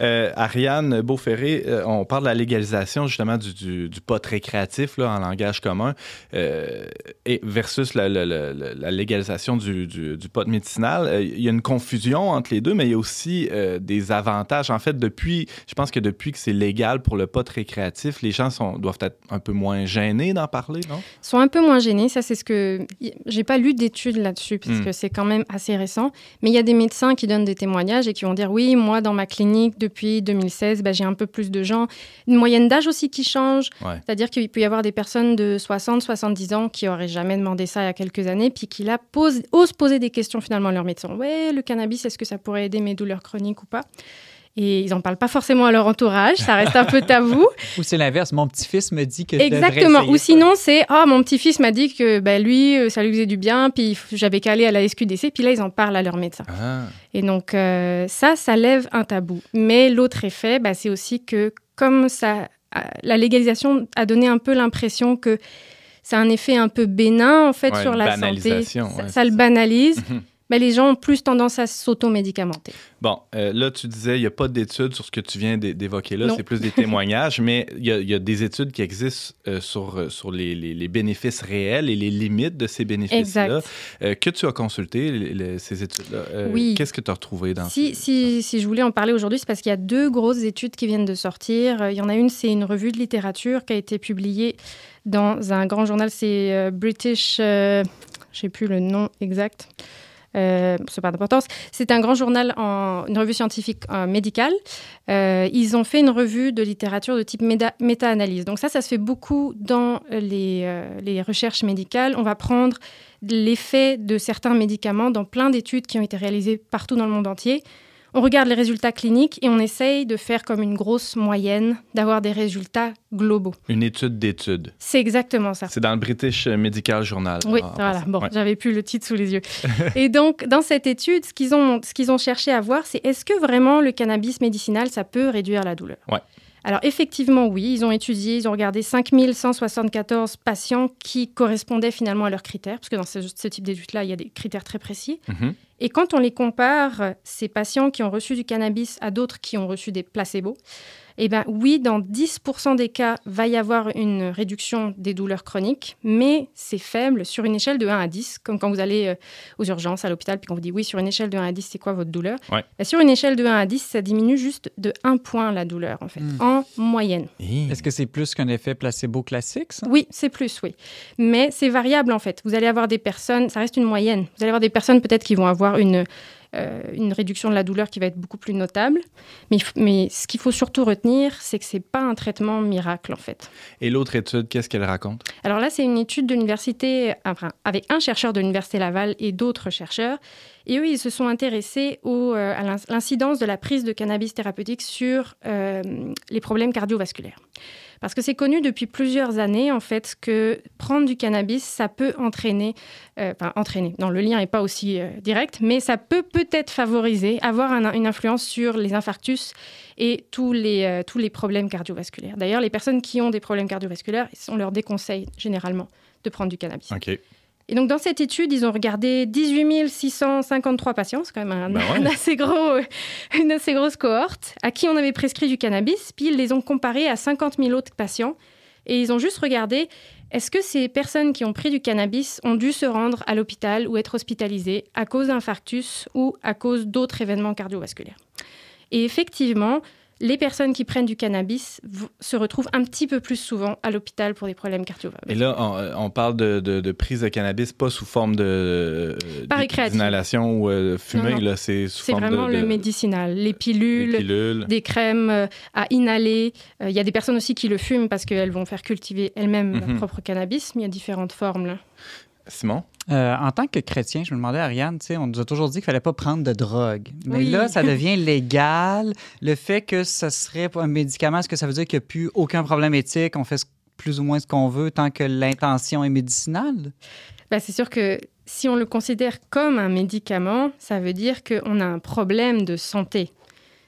Euh, Ariane Beauferré, euh, on parle de la légalisation justement du, du, du pot récréatif là, en langage commun euh, et versus la, la- la- la- la légalisation du, du, du pot médicinal. Euh, Il y a une confusion entre les deux, mais il y a aussi euh, des avantages. En fait, depuis, je pense que depuis que c'est légal pour le pot récréatif, les gens sont, doivent être un peu moins gênés d'en parler, non? sont un peu moins gênés. Ça, c'est ce que. J'ai pas lu d'études là-dessus, parce Mm. que c'est quand même assez récent. Mais il y a des médecins qui donnent des témoignages et qui vont dire Oui, moi, dans ma clinique, depuis 2016, ben, j'ai un peu plus de gens. Une moyenne d'âge aussi qui change. Ouais. C'est-à-dire qu'il peut y avoir des personnes de 60, 70 ans qui auraient jamais demandé ça il y a quelques années, puis qui là posent, osent poser des questions finalement à leur médecin. Ouais, le cannabis, est-ce que ça pourrait aider mes douleurs chroniques ou pas? Et ils n'en parlent pas forcément à leur entourage, ça reste un peu *laughs* tabou. Ou c'est l'inverse, mon petit-fils me dit que Exactement. Ou ça. sinon, c'est Ah, mon petit-fils m'a dit que ben, lui, euh, ça lui faisait du bien, puis j'avais qu'à aller à la SQDC, puis là, ils en parlent à leur médecin. Ah. Et donc, euh, ça, ça lève un tabou. Mais l'autre effet, ben, c'est aussi que comme ça, la légalisation a donné un peu l'impression que c'est un effet un peu bénin, en fait, Ouais, sur la santé. banalisation, Ça, ouais, ça le ça. banalise. *laughs* Ben, les gens ont plus tendance à s'automédicamenter. Bon, euh, là, tu disais, il n'y a pas d'études sur ce que tu viens d'é- d'évoquer là, c'est plus des *laughs* témoignages, mais il y, a- il y a des études qui existent euh, sur, euh, sur les, les- les bénéfices réels et les limites de ces bénéfices-là. Exact. Euh, que tu as consulté, les- ces études-là? Oui. Qu'est-ce que tu as retrouvé dans Si, si, si je voulais en parler aujourd'hui, c'est parce qu'il y a deux grosses études qui viennent de sortir. Il y en a une, c'est une revue de littérature qui a été publiée dans un grand journal, c'est British, je sais plus le nom exact. Euh, c'est pas d'importance. C'est un grand journal, en, une revue scientifique euh, médicale. Euh, ils ont fait une revue de littérature de type méta-analyse. Donc ça, ça se fait beaucoup dans les, les recherches médicales. On va prendre l'effet de certains médicaments dans plein d'études qui ont été réalisées partout dans le monde entier. On regarde les résultats cliniques et on essaye de faire comme une grosse moyenne, d'avoir des résultats globaux. Une étude d'études. C'est exactement ça. C'est dans le British Medical Journal. Oui, voilà. Bon, Ouais. j'avais plus le titre sous les yeux. *laughs* et donc, dans cette étude, ce qu'ils ont, ce qu'ils ont cherché à voir, c'est est-ce que vraiment le cannabis médicinal, ça peut réduire la douleur? Ouais. Alors, effectivement, oui. Ils ont étudié, ils ont regardé 5174 patients qui correspondaient finalement à leurs critères, parce que dans ce, ce type d'études-là, il y a des critères très précis. Mhm. Et quand on les compare, euh, ces patients qui ont reçu du cannabis à d'autres qui ont reçu des placebos, eh ben oui, dans 10% des cas, va y avoir une réduction des douleurs chroniques, mais c'est faible sur une échelle de 1 à 10, comme quand vous allez euh, aux urgences à l'hôpital, puis qu'on vous dit oui, sur une échelle de 1 à 10, c'est quoi votre douleur? Ouais. Ben, Sur une échelle de 1 à 10, ça diminue juste de 1 point la douleur, en fait, Mm. en moyenne. Est-ce que c'est plus qu'un effet placebo classique, ça? Oui, c'est plus, oui. Mais c'est variable en fait. Vous allez avoir des personnes, ça reste une moyenne. Vous allez avoir des personnes peut-être qui vont avoir une, euh, une réduction de la douleur qui va être beaucoup plus notable. Mais, ce qu'il faut surtout retenir, c'est que c'est pas un traitement miracle en fait. Et l'autre étude, qu'est-ce qu'elle raconte? Alors là, c'est une étude de l'université, enfin, avec un chercheur de l'université Laval et d'autres chercheurs. Et eux, ils se sont intéressés au, euh, à l'in- l'incidence de la prise de cannabis thérapeutique sur euh, les problèmes cardiovasculaires. Parce que c'est connu depuis plusieurs années, en fait, que prendre du cannabis, ça peut entraîner, euh, enfin, entraîner, non, le lien n'est pas aussi euh, direct, mais ça peut peut-être favoriser, avoir un- une influence sur les infarctus et tous les, euh, tous les problèmes cardiovasculaires. D'ailleurs, les personnes qui ont des problèmes cardiovasculaires, on leur déconseille généralement de prendre du cannabis. Et donc, dans cette étude, ils ont regardé 18 653 patients, c'est quand même un, ouais. un assez gros, *laughs* une assez grosse cohorte, à qui on avait prescrit du cannabis, puis ils les ont comparés à 50 000 autres patients, et ils ont juste regardé est-ce que ces personnes qui ont pris du cannabis ont dû se rendre à l'hôpital ou être hospitalisées à cause d'infarctus ou à cause d'autres événements cardiovasculaires? Et effectivement, les personnes qui prennent du cannabis se retrouvent un petit peu plus souvent à l'hôpital pour des problèmes cardiovasculaires. Et là, on, euh, on parle de, de- de prise de cannabis, pas sous forme de euh, d'inhalation ou euh, fumée, Non, non. là, c'est sous forme vraiment de, le médicinal, les pilules, pilules. des crèmes euh, à inhaler. Euh, Il y a des personnes aussi qui le fument parce qu'elles vont faire cultiver elles-mêmes Mhm. leur propre cannabis, mais il y a différentes formes. là. Simon? Euh, en tant que chrétien, je me demandais, Ariane, tu sais, on nous a toujours dit qu'il fallait pas prendre de drogue. Mais Oui. là, ça *laughs* devient légal. Le fait que ce serait un médicament, est-ce que ça veut dire qu'il n'y a plus aucun problème éthique? On fait plus ou moins ce qu'on veut tant que l'intention est médicinale? Bah, c'est sûr que si on le considère comme un médicament, ça veut dire qu'on a un problème de santé.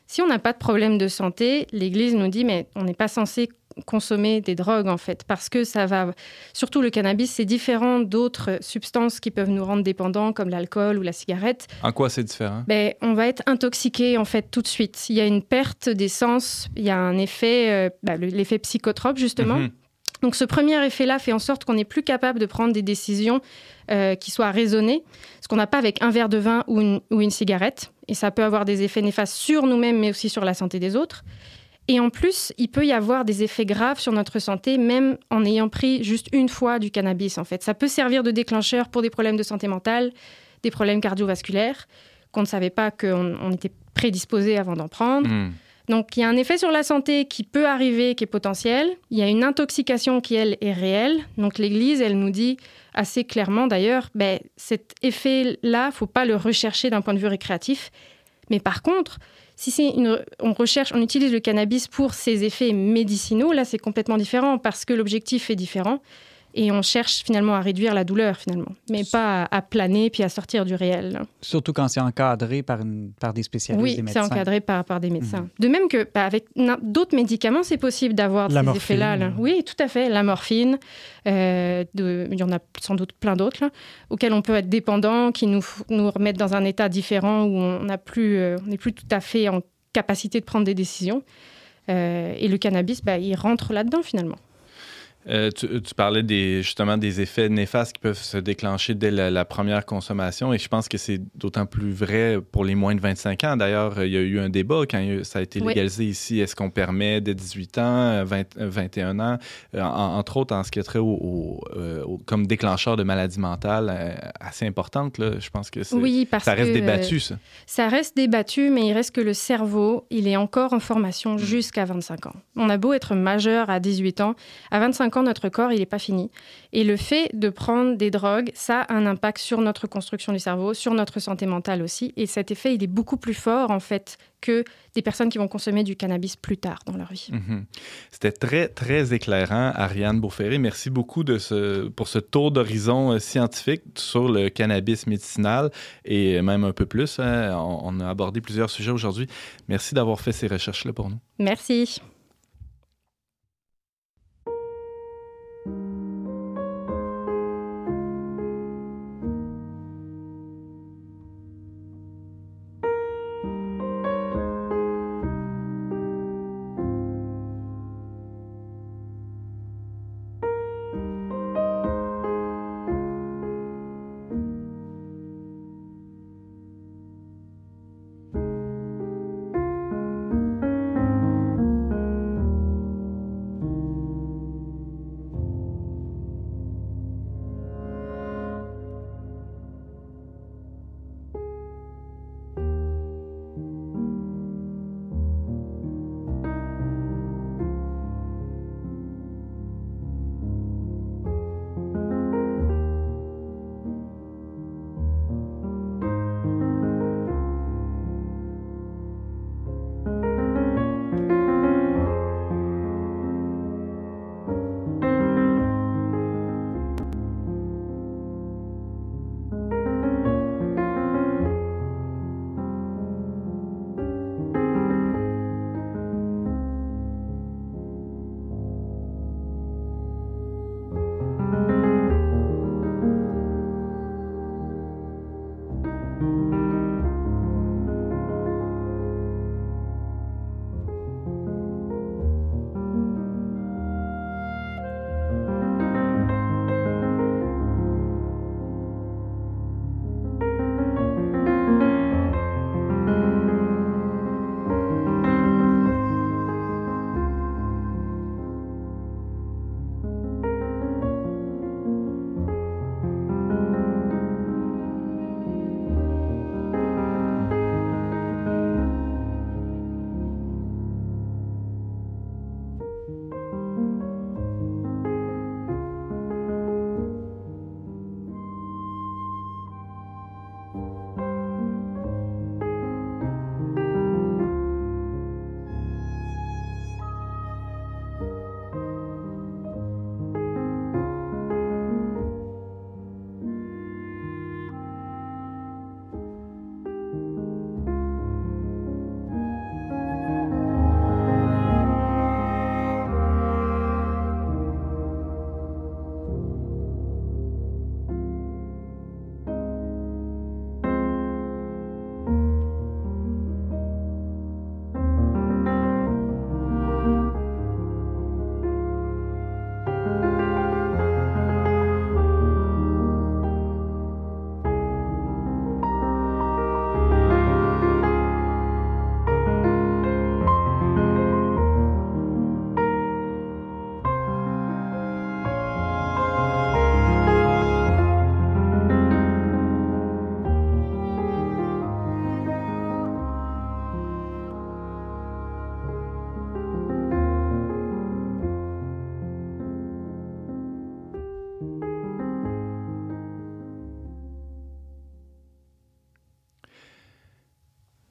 Si on n'a pas de problème de santé, l'Église nous dit, mais on n'est pas censé consommer des drogues en fait, parce que ça va, surtout le cannabis, c'est différent d'autres substances qui peuvent nous rendre dépendants, comme l'alcool ou la cigarette. En quoi c'est différent? Ben, on va être intoxiqué en fait tout de suite. Il y a une perte des sens, il y a un effet, euh, bah, le- l'effet psychotrope justement. Mhm. Donc ce premier effet-là fait en sorte qu'on n'est plus capable de prendre des décisions euh, qui soient raisonnées, ce qu'on n'a pas avec un verre de vin ou une, ou une cigarette. Et ça peut avoir des effets néfastes sur nous-mêmes, mais aussi sur la santé des autres. Et en plus, il peut y avoir des effets graves sur notre santé, même en ayant pris juste une fois du cannabis, en fait. Ça peut servir de déclencheur pour des problèmes de santé mentale, des problèmes cardiovasculaires, qu'on ne savait pas qu'on on était prédisposé avant d'en prendre. Hmm. Donc, il y a un effet sur la santé qui peut arriver, qui est potentiel. Il y a une intoxication qui, elle, est réelle. Donc, l'Église, elle nous dit assez clairement, d'ailleurs, ben, cet effet-là, faut pas le rechercher d'un point de vue récréatif. Mais par contre, si c'est une, on recherche, on utilise le cannabis pour ses effets médicinaux, là, c'est complètement différent parce que l'objectif est différent. Et on cherche finalement à réduire la douleur, finalement, mais pas à, à planer puis à sortir du réel. Surtout quand c'est encadré par, une, par des spécialistes, Oui, des c'est médecins. encadré par, par des médecins. De même que bah, avec d'autres médicaments, c'est possible d'avoir ces effets-là. là. Oui, tout à fait. La morphine, euh, de- il y en a sans doute plein d'autres, là, auxquels on peut être dépendant, qui nous, nous remettent dans un état différent où on n'a plus, euh, on n'est plus tout à fait en capacité de prendre des décisions. Euh, et le cannabis, bah, il rentre là-dedans finalement. Euh, tu, tu parlais des, justement des effets néfastes qui peuvent se déclencher dès la, la première consommation et je pense que c'est d'autant plus vrai pour les moins de 25 ans. D'ailleurs, il y a eu un débat quand ça a été Oui. légalisé ici. Est-ce qu'on permet dès 18 ans, 20, euh, 21 ans, euh, en- entre autres en ce qui a trait au, au, euh, au- comme déclencheur de maladies mentales assez importantes. Là. Je pense que Oui, parce ça reste que, débattu, ça. Ça reste débattu, mais il reste que le cerveau, il est encore en formation jusqu'à 25 ans. On a beau être majeur à 18 ans, à 25 ans, notre corps, il n'est pas fini. Et le fait de prendre des drogues, ça a un impact sur notre construction du cerveau, sur notre santé mentale aussi. Et cet effet, il est beaucoup plus fort, en fait, que des personnes qui vont consommer du cannabis plus tard dans leur vie. Mhm. C'était très, très éclairant, Ariane Beauferré. Merci beaucoup de ce, pour ce tour d'horizon euh, scientifique sur le cannabis médicinal et même un peu plus. hein. On, on a abordé plusieurs sujets aujourd'hui. Merci d'avoir fait ces recherches-là pour nous. Merci.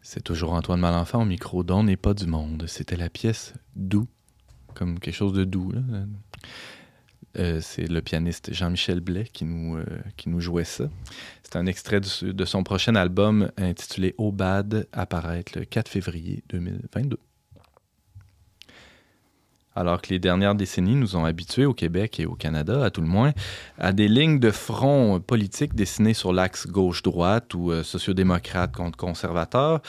C'est toujours Antoine Malenfant au micro d'On n'est pas du monde. C'était la pièce Doux, comme quelque chose de doux. Euh, c'est le pianiste Jean-Michel Blais qui nous, euh, qui nous jouait ça. C'est un extrait de, de son prochain album intitulé Au Bad, apparaître le 4 février 2022. Alors que les dernières décennies nous ont habitués au Québec et au Canada, à tout le moins, à des lignes de front politiques dessinées sur l'axe gauche-droite ou euh, sociodémocrate contre conservateur,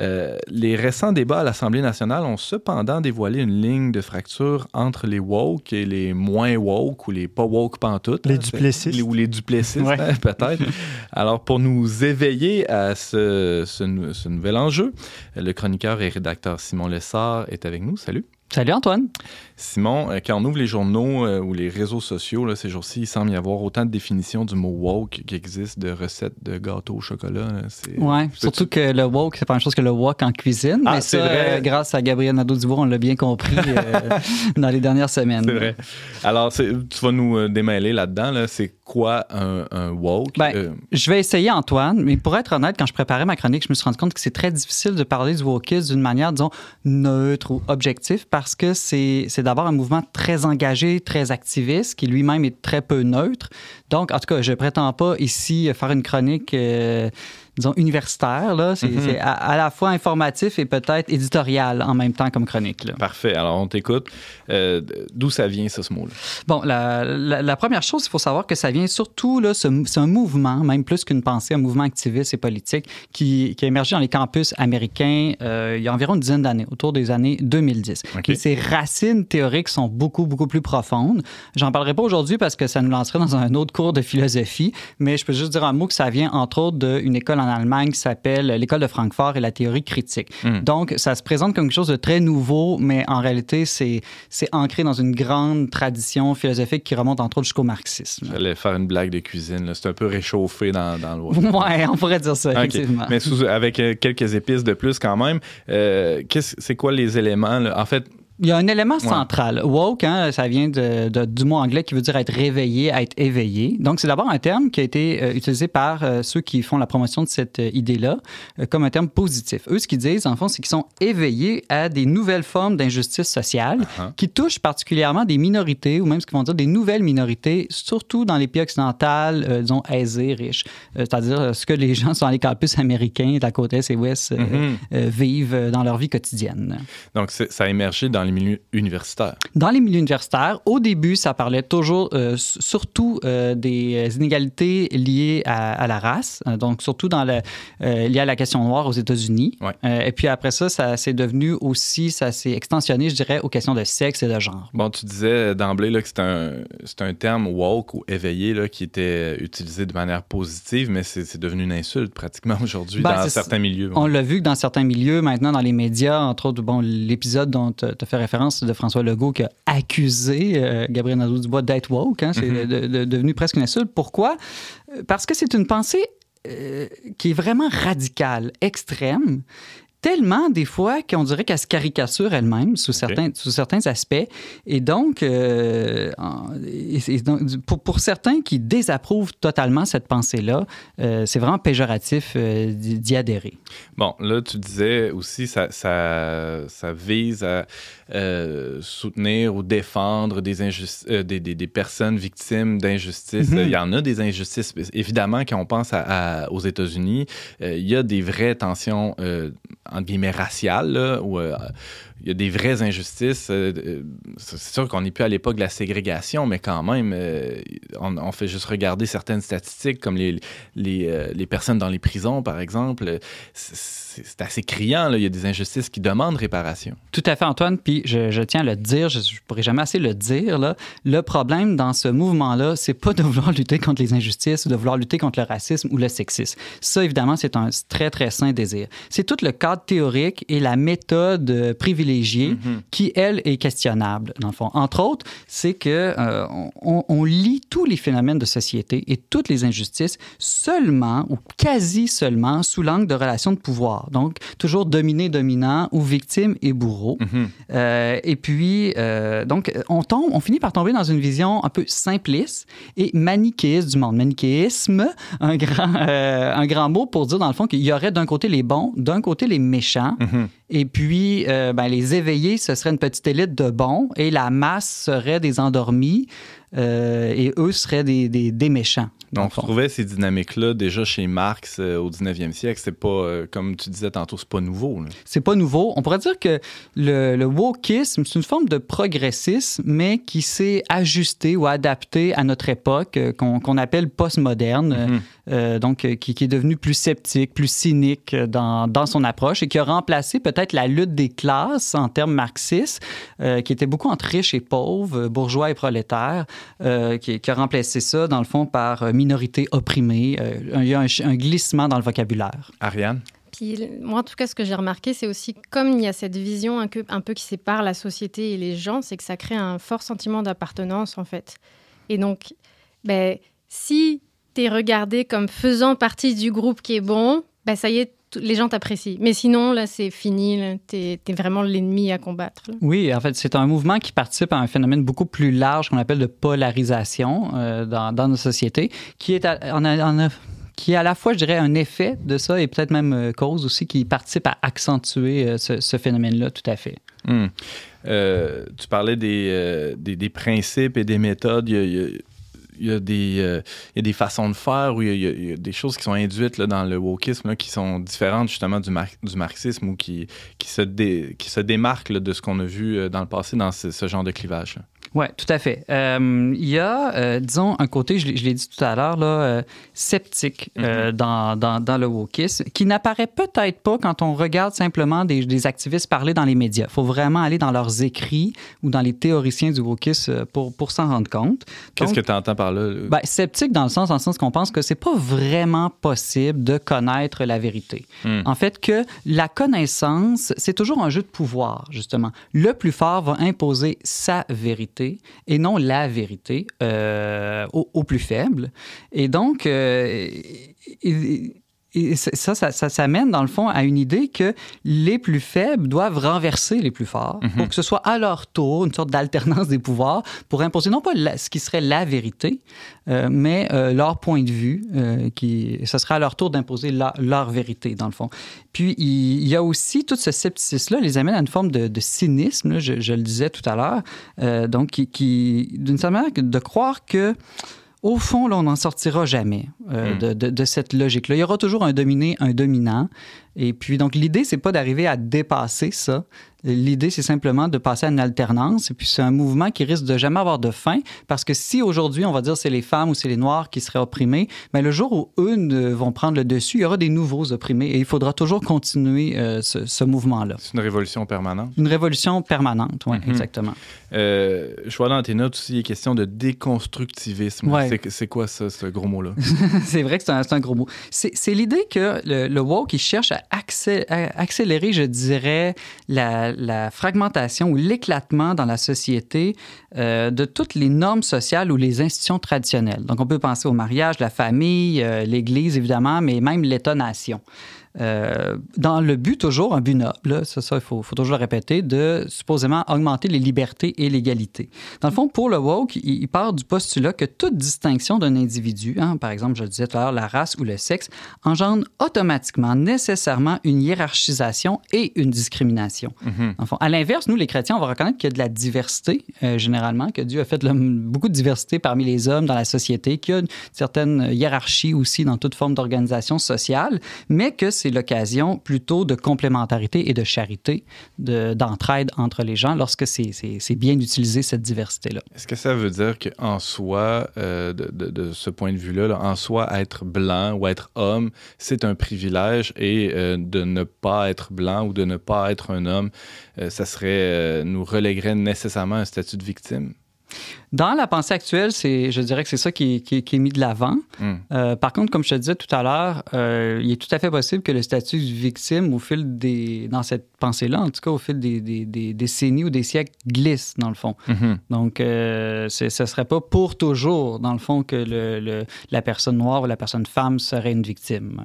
euh, les récents débats à l'Assemblée nationale ont cependant dévoilé une ligne de fracture entre les woke et les moins woke ou les pas woke pantoute. Les hein, duplessistes. les- Ou les duplessistes, Ouais. hein, peut-être. *laughs* Alors, pour nous éveiller à ce, ce nou- ce nouvel enjeu, le chroniqueur et rédacteur Simon Lessard est avec nous. Salut. Salut Antoine. Simon, euh, quand on ouvre les journaux euh, ou les réseaux sociaux, là, ces jours-ci, il semble y avoir autant de définitions du mot woke qui existe de recettes de gâteaux au chocolat. Ouais, surtout que le woke, c'est pas la même chose que le wok en cuisine. Ah, mais c'est ça, vrai. euh, grâce à Gabriel Nadeau-Dubois, on l'a bien compris euh, *laughs* dans les dernières semaines. C'est vrai. Alors, tu vas nous démêler là-dedans. Là. C'est quoi un, un woke? Ben, Je vais essayer, Antoine, mais pour être honnête, quand je préparais ma chronique, je me suis rendu compte que c'est très difficile de parler du wokisme d'une manière, disons, neutre ou objective parce que c'est c'est d'abord un mouvement très engagé, très activiste, qui lui-même est très peu neutre. Donc, en tout cas, je prétends pas ici faire une chronique, euh, disons, universitaire. là. C'est Mhm. à, à la fois informatif et peut-être éditorial en même temps comme chronique. là. Parfait. Alors, on t'écoute. Euh, D'où ça vient, ça, ce mot-là? Bon, la, la- la première chose, il faut savoir que ça vient surtout, là, ce- c'est un mouvement, même plus qu'une pensée, un mouvement activiste et politique qui, qui a émergé dans les campus américains euh, il y a environ une dizaine d'années, autour des années 2010. OK. Et ses racines théoriques sont beaucoup, beaucoup plus profondes. J'en parlerai pas aujourd'hui parce que ça nous lancerait dans un autre cours de philosophie, mais je peux juste dire un mot que ça vient, entre autres, d'une école en Allemagne qui s'appelle l'école de Francfort et la théorie critique. Hmm. Donc, ça se présente comme quelque chose de très nouveau, mais en réalité, c'est ancré dans une grande tradition philosophique qui remonte entre autres jusqu'au marxisme. J'allais faire une blague de cuisine. C'est un peu réchauffé dans, dans le. *laughs* Ouais, on pourrait dire ça, effectivement. Mais sous- avec euh, quelques épices de plus quand même. Euh, c'est quoi les éléments? là? En fait, Il y a un élément central. Woke, hein, ça vient de- de- du mot anglais qui veut dire être réveillé, être éveillé. Donc, c'est d'abord un terme qui a été euh, utilisé par euh, ceux qui font la promotion de cette euh, idée-là comme un terme positif. Eux, ce qu'ils disent, en fond, c'est qu'ils sont éveillés à des nouvelles formes d'injustice sociale Uh-huh. qui touchent particulièrement des minorités ou même ce qu'ils vont dire des nouvelles minorités, surtout dans les pays occidentales, euh, disons, aisés, riches. C'est-à-dire ce que les gens sur les campus américains, de la côte Est et Ouest, euh, vivent dans leur vie quotidienne. donc ça a émergé dans les milieux universitaires. Dans les milieux universitaires, au début, ça parlait toujours, euh, surtout euh, des inégalités liées à, à la race, euh, donc surtout dans le, euh, liées à la question noire aux États-Unis. Ouais. Euh, et puis après ça, ça s'est devenu aussi, ça s'est extensionné, je dirais, aux questions de sexe et de genre. Bon, tu disais d'emblée que c'est un, un terme woke ou éveillé là, qui était utilisé de manière positive, mais c'est devenu une insulte pratiquement *laughs* aujourd'hui Ben, dans certains milieux. On l'a vu que dans certains milieux, maintenant dans les médias, entre autres, bon, l'épisode dont tu as fait référence de François Legault qui a accusé euh, Gabriel Nadeau-Dubois d'être woke, hein, c'est Mhm. de- de- devenu presque une insulte. Pourquoi? Euh, Parce que c'est une pensée euh, qui est vraiment radicale, extrême, tellement des fois qu'on dirait qu'elle se caricature elle-même sous, certains, sous certains aspects. Et donc, euh, et- et donc, pour, pour certains qui désapprouvent totalement cette pensée-là, euh, c'est vraiment péjoratif euh, d'y d'y adhérer. Bon, là, tu disais aussi, ça, ça, ça vise à euh, soutenir ou défendre des, euh, des, des, des personnes victimes d'injustice. Mhm. Il y en a des injustices. Évidemment, quand on pense à- à- aux États-Unis, euh, il y a des vraies tensions, entre guillemets, raciales, là, où il y a des vraies injustices. Euh, euh, c'est sûr qu'on n'est plus à l'époque de la ségrégation, mais quand même, euh, on, fait juste regarder certaines statistiques, comme les, les, personnes dans les prisons, par exemple. C'est assez criant. Il y a des injustices qui demandent réparation. Tout à fait, Antoine. Puis je, tiens à le dire, je ne pourrais jamais assez le dire. Le problème dans ce mouvement-là, c'est pas de vouloir lutter contre les injustices ou de vouloir lutter contre le racisme ou le sexisme. Ça, évidemment, c'est un très, très sain désir. C'est tout le cadre théorique et la méthode privilégiée privilégiée Mhm. qui, elle, est questionnable, dans le fond. Entre autres, c'est que euh, on, on lit tous les phénomènes de société et toutes les injustices seulement ou quasi seulement sous l'angle de relations de pouvoir. Donc, toujours dominé-dominant ou victime et bourreau. Mhm. Euh, et puis, euh, donc, on, tombe, on finit par tomber dans une vision un peu simpliste et manichéiste du monde. Manichéisme, un grand, *laughs* un grand mot pour dire, dans le fond, qu'il y aurait d'un côté les bons, d'un côté les méchants. Mhm. Et puis, euh, ben, les éveillés, ce serait une petite élite de bons et la masse serait des endormis euh, et eux seraient des, des, des méchants. Donc, on fond. trouvait ces dynamiques-là déjà chez Marx euh, au 19e siècle. C'est pas, euh, comme tu disais tantôt, c'est pas nouveau. C'est pas nouveau. On pourrait dire que le, le wokisme, c'est une forme de progressisme, mais qui s'est ajusté ou adapté à notre époque, euh, qu'on appelle postmoderne, Mhm. donc qui, qui est devenu plus sceptique, plus cynique dans, dans son approche et qui a remplacé peut-être la lutte des classes en termes marxistes, qui était beaucoup entre riches et pauvres, bourgeois et prolétaires, euh, qui, qui a remplacé ça, dans le fond, par euh, minorité opprimée. Euh, il y a un, un glissement dans le vocabulaire. Ariane? Puis moi, en tout cas, ce que j'ai remarqué, c'est aussi comme il y a cette vision un peu, un peu qui sépare la société et les gens, c'est que ça crée un fort sentiment d'appartenance, en fait. Et donc, ben, si tu es regardé comme faisant partie du groupe qui est bon, ben, ça y est, les gens t'apprécient. Mais sinon, là, c'est fini. Tu es, vraiment l'ennemi à combattre. là. Oui, en fait, c'est un mouvement qui participe à un phénomène beaucoup plus large qu'on appelle de polarisation euh, dans, dans nos sociétés, qui est, à, en a- en a- qui est à la fois, je dirais, un effet de ça et peut-être même euh, cause aussi qui participe à accentuer euh, ce, ce phénomène-là, tout à fait. Euh, tu parlais des, euh, des, des principes et des méthodes. Il y a, il y a- il y a des, euh, il y a des façons de faire ou il y a, des choses qui sont induites là, dans le wokisme qui sont différentes justement du, mar- du marxisme ou qui, qui, se, dé- qui se démarquent de ce qu'on a vu euh, dans le passé dans ce, ce genre de clivage. là. Oui, tout à fait. Euh, il y a, euh, disons, un côté, je l'ai dit tout à l'heure, là, euh, sceptique euh, dans, dans, dans le wokisme, qui n'apparaît peut-être pas quand on regarde simplement des, des activistes parler dans les médias. Il faut vraiment aller dans leurs écrits ou dans les théoriciens du wokisme pour, pour s'en rendre compte. Qu'est-ce que tu entends par là? ben, sceptique dans le sens, dans le sens qu'on pense que c'est pas vraiment possible de connaître la vérité. Hmm. En fait, que la connaissance, c'est toujours un jeu de pouvoir, justement. Le plus fort va imposer sa vérité et non la vérité euh, au, plus faible. Et donc, euh, ça, ça, ça, ça mène dans le fond à une idée que les plus faibles doivent renverser les plus forts pour que ce soit à leur tour une sorte d'alternance des pouvoirs pour imposer non pas la- ce qui serait la vérité, euh, mais euh, leur point de vue, euh, qui, ce sera à leur tour d'imposer leur vérité, dans le fond. Puis, il, il y a aussi tout ce scepticisme-là, les amène à une forme de, de cynisme, là, je, je le disais tout à l'heure, euh, donc qui, qui d'une certaine manière, de croire que au fond, là, on n'en sortira jamais euh, Mm. de, de- de cette logique-là. Il y aura toujours un dominé, un dominant. Et puis, donc, l'idée, c'est pas d'arriver à dépasser ça. L'idée, c'est simplement de passer à une alternance. Et puis, c'est un mouvement qui risque de jamais avoir de fin. Parce que si aujourd'hui, on va dire c'est les femmes ou c'est les Noirs qui seraient opprimés, mais le jour où eux vont prendre le dessus, il y aura des nouveaux opprimés. Et il faudra toujours continuer euh, ce, ce mouvement-là. C'est une révolution permanente? Une révolution permanente, oui, Mhm. exactement. Euh, je vois dans tes notes aussi, il est question de déconstructivisme. Ouais. C'est- quoi ça, ce gros mot-là? *laughs* c'est vrai que c'est un, gros mot. C'est c'est l'idée que le, le woke, il cherche à, accé- à accélérer, je dirais, la, la fragmentation ou l'éclatement dans la société euh, de toutes les normes sociales ou les institutions traditionnelles. Donc, on peut penser au mariage, la famille, euh, l'Église, évidemment, mais même l'État-nation. Euh, dans le but toujours, un but noble, là, ça, il faut, faut toujours le répéter, de supposément augmenter les libertés et l'égalité. Dans le fond, pour le woke, il, il part du postulat que toute distinction d'un individu, hein, par exemple, je le disais tout à l'heure, la race ou le sexe, engendre automatiquement, nécessairement une hiérarchisation et une discrimination. Mhm. Dans le fond, à l'inverse, nous, les chrétiens, on va reconnaître qu'il y a de la diversité, euh, généralement, que Dieu a fait beaucoup de diversité parmi les hommes dans la société, qu'il y a une certaine hiérarchie aussi dans toute forme d'organisation sociale, mais que c'est l'occasion plutôt de complémentarité et de charité, de- d'entraide entre les gens lorsque c'est- bien d'utiliser cette diversité-là. Est-ce que ça veut dire qu'en soi, euh, de, de- ce point de vue-là, là, en soi, être blanc ou être homme, c'est un privilège et euh, de ne pas être blanc ou de ne pas être un homme, euh, ça serait, nous relèguerait nécessairement un statut de victime? Dans la pensée actuelle, c'est, je dirais que c'est ça qui est, qui est- qui est mis de l'avant. Hmm. Euh, par contre, comme je te disais tout à l'heure, euh, il est tout à fait possible que le statut de victime, au fil des. dans cette pensée-là, en tout cas, au fil des, des- des décennies ou des siècles, glisse, dans le fond. Mhm. Donc, euh, ce ne serait pas pour toujours, dans le fond, que le, le- la personne noire ou la personne femme serait une victime.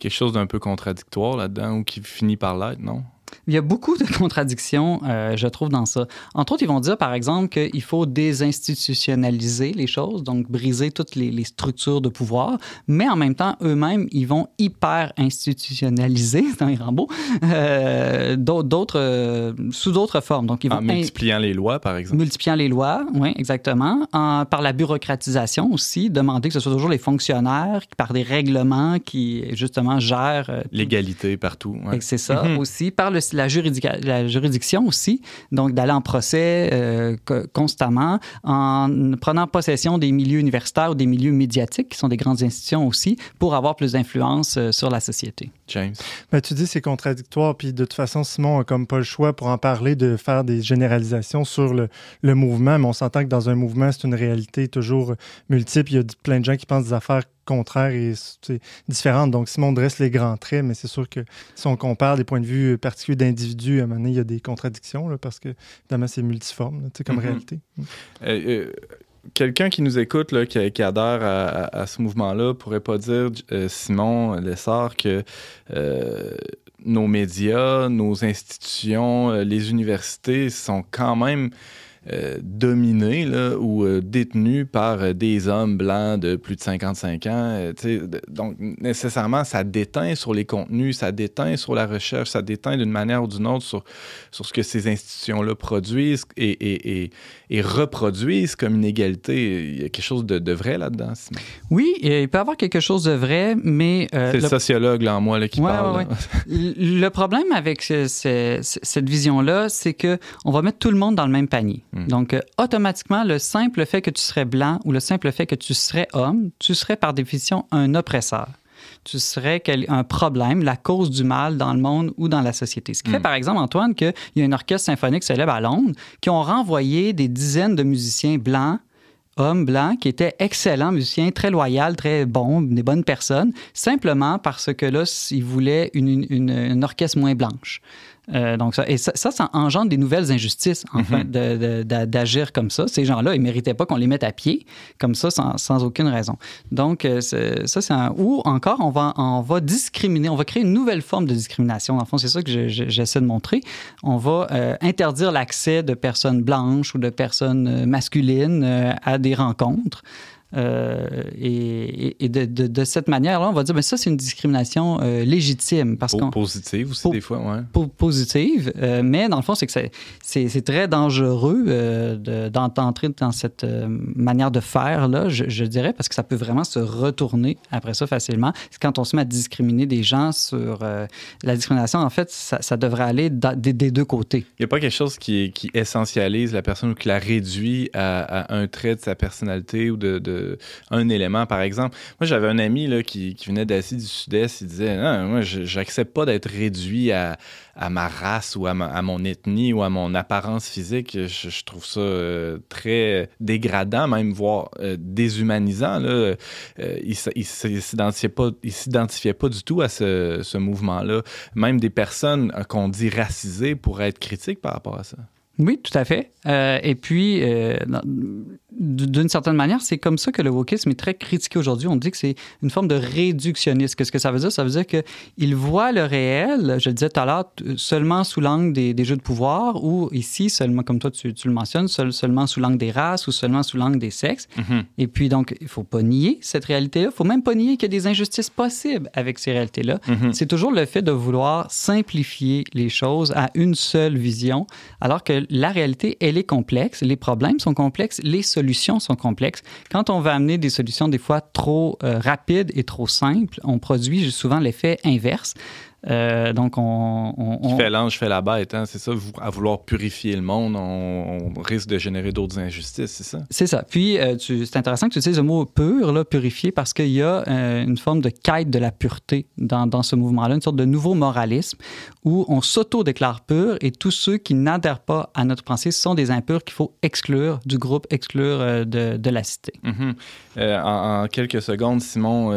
Quelque chose d'un peu contradictoire là-dedans ou qui finit par l'être, non? Il y a beaucoup de *laughs* contradictions, euh, je trouve, dans ça. Entre autres, ils vont dire, par exemple, qu'il faut désinstitutionnaliser les choses, donc briser toutes les, les structures de pouvoir, mais en même temps, eux-mêmes, ils vont hyper institutionnaliser, *laughs* c'est un grand mot, euh, d'autres, euh, sous d'autres formes. Donc, ils vont En in- multipliant les lois, par exemple. multipliant les lois, oui, exactement. En- par la bureaucratisation aussi, demander que ce soit toujours les fonctionnaires par des règlements qui, justement, gèrent euh, L'égalité partout. ouais. C'est ça Mhm. aussi. Par le- la, juridica- la juridiction aussi, donc d'aller en procès euh, co- constamment, en prenant possession des milieux universitaires ou des milieux médiatiques, qui sont des grandes institutions aussi, pour avoir plus d'influence euh, sur la société. James? Ben, tu dis c'est contradictoire, puis de toute façon, Simon a comme pas le choix pour en parler de faire des généralisations sur le, le mouvement, mais on s'entend que dans un mouvement, c'est une réalité toujours multiple. Il y a plein de gens qui pensent des affaires contraires et différentes. Donc, Simon dresse les grands traits, mais c'est sûr que si on compare des points de vue particuliers d'individus, à un moment donné, il y a des contradictions, là, parce que, évidemment, c'est multiforme, là, comme Mhm. réalité. Euh, euh, Quelqu'un qui nous écoute, là, qui, qui adhère à, à- à ce mouvement-là, pourrait pas dire, euh, Simon Lessard, que euh, nos médias, nos institutions, euh, les universités sont quand même euh, dominés là, ou euh, détenus par euh, des hommes blancs de plus de 55 ans. euh, donc, nécessairement, ça déteint sur les contenus, ça déteint sur la recherche, ça déteint d'une manière ou d'une autre sur, ce que ces institutions-là produisent et- et reproduisent comme inégalité. Il y a quelque chose de, de vrai là-dedans. Oui, il peut y avoir quelque chose de vrai, mais... euh, C'est le le- sociologue là, en moi là, qui Ouais, parle. ouais. Le problème avec ce- ce- ce- cette vision-là, c'est que on va mettre tout le monde dans le même panier. Mm. Donc, euh, automatiquement, le simple fait que tu serais blanc ou le simple fait que tu serais homme, tu serais par définition un oppresseur. Tu serais un problème, la cause du mal dans le monde ou dans la société. Ce qui fait, Mm. par exemple, Antoine, qu'il y a un orchestre symphonique célèbre à Londres qui ont renvoyé des dizaines de musiciens blancs hommes blancs qui étaient excellents musiciens, très loyaux, très bons, des bonnes personnes, simplement parce que là, ils voulaient une- une orchestre moins blanche. Euh, donc ça, et ça, ça, ça engendre des nouvelles injustices, enfin, d'a- d'agir comme ça. Ces gens-là, ils méritaient pas qu'on les mette à pied, comme ça, sans, sans aucune raison. Donc, euh, ça, c'est un... Ou encore, on va, on va discriminer, on va créer une nouvelle forme de discrimination. Le fond, c'est ça que je- je- j'essaie de montrer. On va euh, interdire l'accès de personnes blanches ou de personnes masculines euh, à des rencontres. Euh, et de, de- de cette manière-là, on va dire, mais ça, c'est une discrimination euh, légitime parce qu'on Positive aussi, Po- des fois, ouais. po- positive, euh, mais dans le fond, c'est que c'est- très dangereux de- d'en- d'entrer dans cette manière de faire, là, je, je dirais, parce que ça peut vraiment se retourner après ça facilement. C'est quand on se met à discriminer des gens sur la discrimination, en fait, ça, ça devrait aller da- des, des deux côtés. Il n'y a pas quelque chose qui, qui essentialise la personne ou qui la réduit à, à un trait de sa personnalité ou de, de- un élément, par exemple. Moi, j'avais un ami là, qui, venait d'Asie du Sud-Est. Il disait Non, moi, je j'accepte pas d'être réduit à, ma race ou à, mon ethnie ou à mon apparence physique. Je, trouve ça euh, très dégradant, même voire euh, déshumanisant. Là. Euh, il il s'identifiait pas, du tout à ce, mouvement-là. Même des personnes euh, qu'on dit racisées pourraient être critiques par rapport à ça. Oui, tout à fait. Euh, et puis, euh, d'une certaine manière, c'est comme ça que le wokisme est très critiqué aujourd'hui. On dit que c'est une forme de réductionnisme. Qu'est-ce que ça veut dire? Ça veut dire qu'il voit le réel, je le disais tout à l'heure, t- seulement sous l'angle des, des jeux de pouvoir ou ici, seulement, comme toi tu, tu le mentionnes, seul- seulement sous l'angle des races ou seulement sous l'angle des sexes. Et puis, donc, il ne faut pas nier cette réalité-là. Il ne faut même pas nier qu'il y a des injustices possibles avec ces réalités-là. Mhm. C'est toujours le fait de vouloir simplifier les choses à une seule vision, alors que la réalité, elle est complexe, les problèmes sont complexes, les solutions sont complexes. Quand on va amener des solutions des fois trop euh, rapides et trop simples, on produit souvent l'effet inverse. Euh, donc, on... on- Qui fait l'ange, fait la bête, hein, c'est ça, à vouloir purifier le monde, on, on risque de générer d'autres injustices, c'est ça? C'est ça. Puis, euh, c'est intéressant que tu utilises le mot pur, là, purifié, parce qu'il y a euh, une forme de quête de la pureté dans, dans ce mouvement-là, une sorte de nouveau moralisme où on s'auto-déclare pur et tous ceux qui n'adhèrent pas à notre pensée sont des impurs qu'il faut exclure du groupe, exclure de, de la cité. Mhm. Euh, en, en quelques secondes, Simon,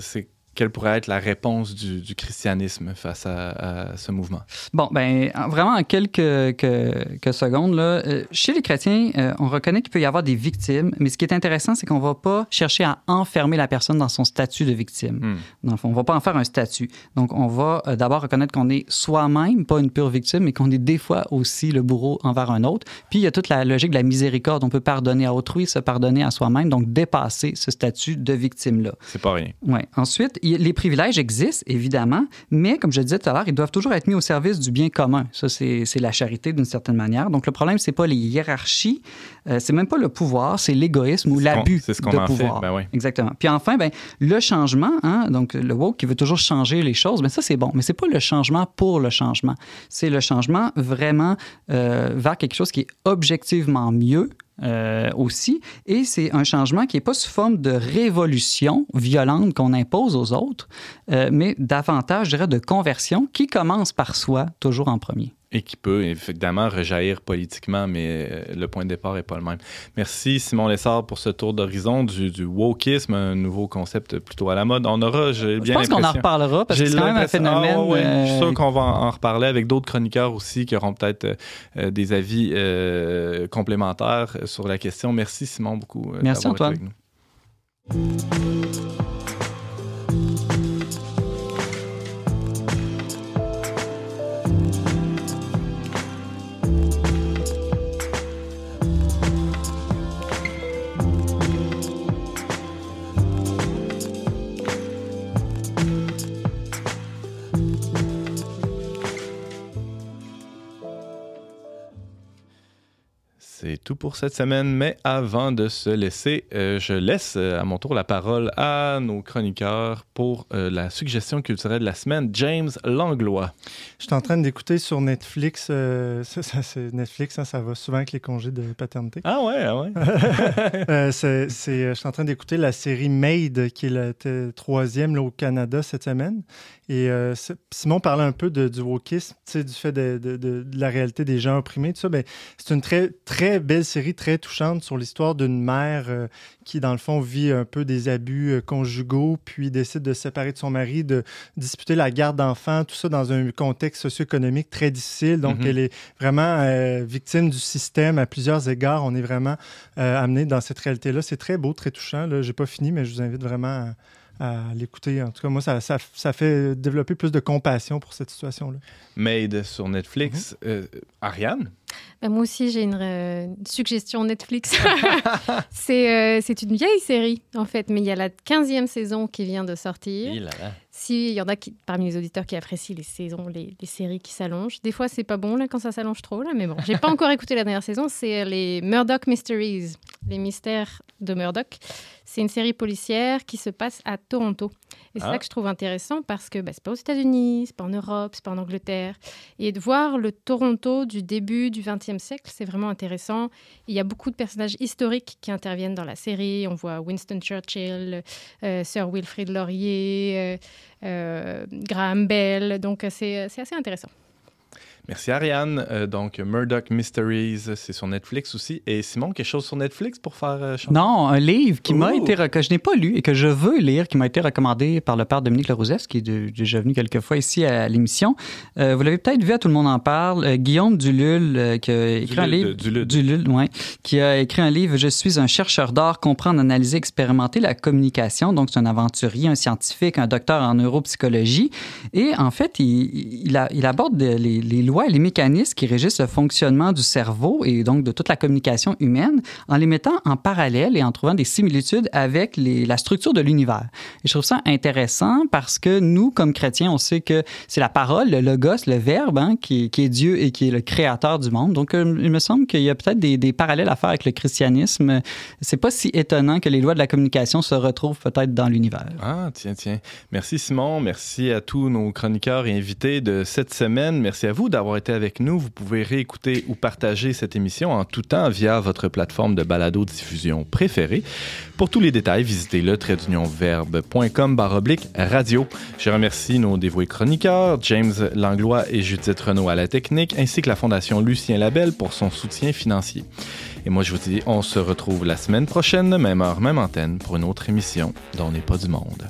c'est quelle pourrait être la réponse du, du christianisme face à, à ce mouvement? Bon, ben en- vraiment en quelques que- que secondes, là, euh, chez les chrétiens, euh, on reconnaît qu'il peut y avoir des victimes, mais ce qui est intéressant, c'est qu'on va pas chercher à enfermer la personne dans son statut de victime. Hmm. Dans le fond, on va pas en faire un statut. Donc, on va euh, d'abord reconnaître qu'on est soi-même, pas une pure victime, mais qu'on est des fois aussi le bourreau envers un autre. Puis, il y a toute la logique de la miséricorde. On peut pardonner à autrui, se pardonner à soi-même, donc dépasser ce statut de victime-là. C'est pas rien. Ouais. Ensuite, les privilèges existent, évidemment, mais comme je disais tout à l'heure, ils doivent toujours être mis au service du bien commun. Ça, c'est la charité d'une certaine manière. Donc, le problème, c'est pas les hiérarchies, euh, c'est même pas le pouvoir, c'est l'égoïsme ou l'abus c'est ce qu'on de en fait, pouvoir. ben oui. Exactement. Puis enfin, ben, le changement, hein, donc le woke qui veut toujours changer les choses, ben ça, c'est bon. Mais c'est pas le changement pour le changement. C'est le changement vraiment euh, vers quelque chose qui est objectivement mieux, euh, aussi. Et c'est un changement qui n'est pas sous forme de révolution violente qu'on impose aux autres, euh, mais davantage, je dirais, de conversion qui commence par soi, toujours en premier. Et qui peut évidemment rejaillir politiquement, mais euh, le point de départ n'est pas le même. Merci Simon Lessard pour ce tour d'horizon du, du wokisme, un nouveau concept plutôt à la mode. On aura, j'ai bien je pense qu'on en reparlera parce que c'est quand même un l'impression- phénomène. Ah ouais, Je suis euh, sûr qu'on va en en reparler avec d'autres chroniqueurs aussi qui auront peut-être euh, euh, des avis euh, complémentaires sur la question. Merci Simon beaucoup. euh, Merci, été Antoine. avec nous. C'est tout pour cette semaine, mais avant de se laisser, euh, je laisse euh, à mon tour la parole à nos chroniqueurs pour euh, la suggestion culturelle de la semaine, James Langlois. Je suis en train d'écouter sur Netflix. euh, *laughs* ça, ça, c'est Netflix, hein, ça va souvent avec les congés de paternité. Ah ouais, ah ouais. *laughs* Euh, c'est, je suis en train d'écouter la série Made, qui est la troisième au Canada cette semaine. Et Simon parlait un peu de, du wokisme, du fait de, de- de- de la réalité des gens opprimés, tout ça. Ben, c'est une très, très belle série, très touchante sur l'histoire d'une mère euh, qui, dans le fond, vit un peu des abus euh, conjugaux, puis décide de se séparer de son mari, de disputer la garde d'enfants, tout ça dans un contexte socio-économique très difficile. Donc, Mhm. elle est vraiment euh, victime du système à plusieurs égards. On est vraiment amené dans cette réalité-là. C'est très beau, très touchant. Je n'ai pas fini, mais je vous invite vraiment à, à l'écouter. En tout cas, moi, ça, ça, ça fait développer plus de compassion pour cette situation-là. Made sur Netflix. Euh, Ariane? Ben, moi aussi, j'ai une, euh, suggestion Netflix. *laughs* c'est euh, c'est une vieille série, en fait, mais il y a la 15e saison qui vient de sortir. Il y en a qui, parmi les auditeurs qui apprécient les saisons, les, les séries qui s'allongent, des fois, c'est pas bon là, quand ça s'allonge trop, là, mais bon. J'ai pas encore écouté la dernière saison, c'est les Murdoch Mysteries, les mystères de Murdoch. C'est une série policière qui se passe à Toronto. Et c'est Ah. ça que je trouve intéressant parce que bah, c'est pas aux États-Unis, c'est pas en Europe, c'est pas en Angleterre. Et de voir le Toronto du début du 20e siècle, c'est vraiment intéressant. Il y a beaucoup de personnages historiques qui interviennent dans la série. On voit Winston Churchill, euh, Sir Wilfrid Laurier, euh, euh, Graham Bell. Donc, c'est assez intéressant. Merci Ariane. Euh, donc, Murdoch Mysteries, c'est sur Netflix aussi. Et Simon, quelque chose sur Netflix pour faire euh? Non, un livre qui m'a été, que je n'ai pas lu et que je veux lire, qui m'a été recommandé par le père Dominique Lerouzès, qui est de- déjà venu quelques fois ici à l'émission. Euh, vous l'avez peut-être vu, à tout le monde en parle. Euh, Guillaume Dululle, euh, qui a écrit un livre. Ouais, qui a écrit un livre Je suis un chercheur d'art, comprendre, analyser, expérimenter la communication. Donc, c'est un aventurier, un scientifique, un docteur en neuropsychologie. Et en fait, il, il, a- il aborde les, les lois les mécanismes qui régissent le fonctionnement du cerveau et donc de toute la communication humaine en les mettant en parallèle et en trouvant des similitudes avec les- la structure de l'univers. Et je trouve ça intéressant parce que nous, comme chrétiens, on sait que c'est la parole, le logos, le verbe, hein, qui, qui est Dieu et qui est le créateur du monde. Donc, euh, il me semble qu'il y a peut-être des, des parallèles à faire avec le christianisme. C'est pas si étonnant que les lois de la communication se retrouvent peut-être dans l'univers. Ah, tiens, tiens. Merci Simon, merci à tous nos chroniqueurs et invités de cette semaine. Merci à vous d'avoir été avec nous. Vous pouvez réécouter ou partager cette émission en tout temps via votre plateforme de balado-diffusion préférée. Pour tous les détails, visitez le traitdunionverbe.com baroblique radio. Je remercie nos dévoués chroniqueurs, James Langlois et Judith Renaud à la technique, ainsi que la Fondation Lucien Labelle pour son soutien financier. Et moi, je vous dis, on se retrouve la semaine prochaine, même heure, même antenne, pour une autre émission dont n'est pas du monde.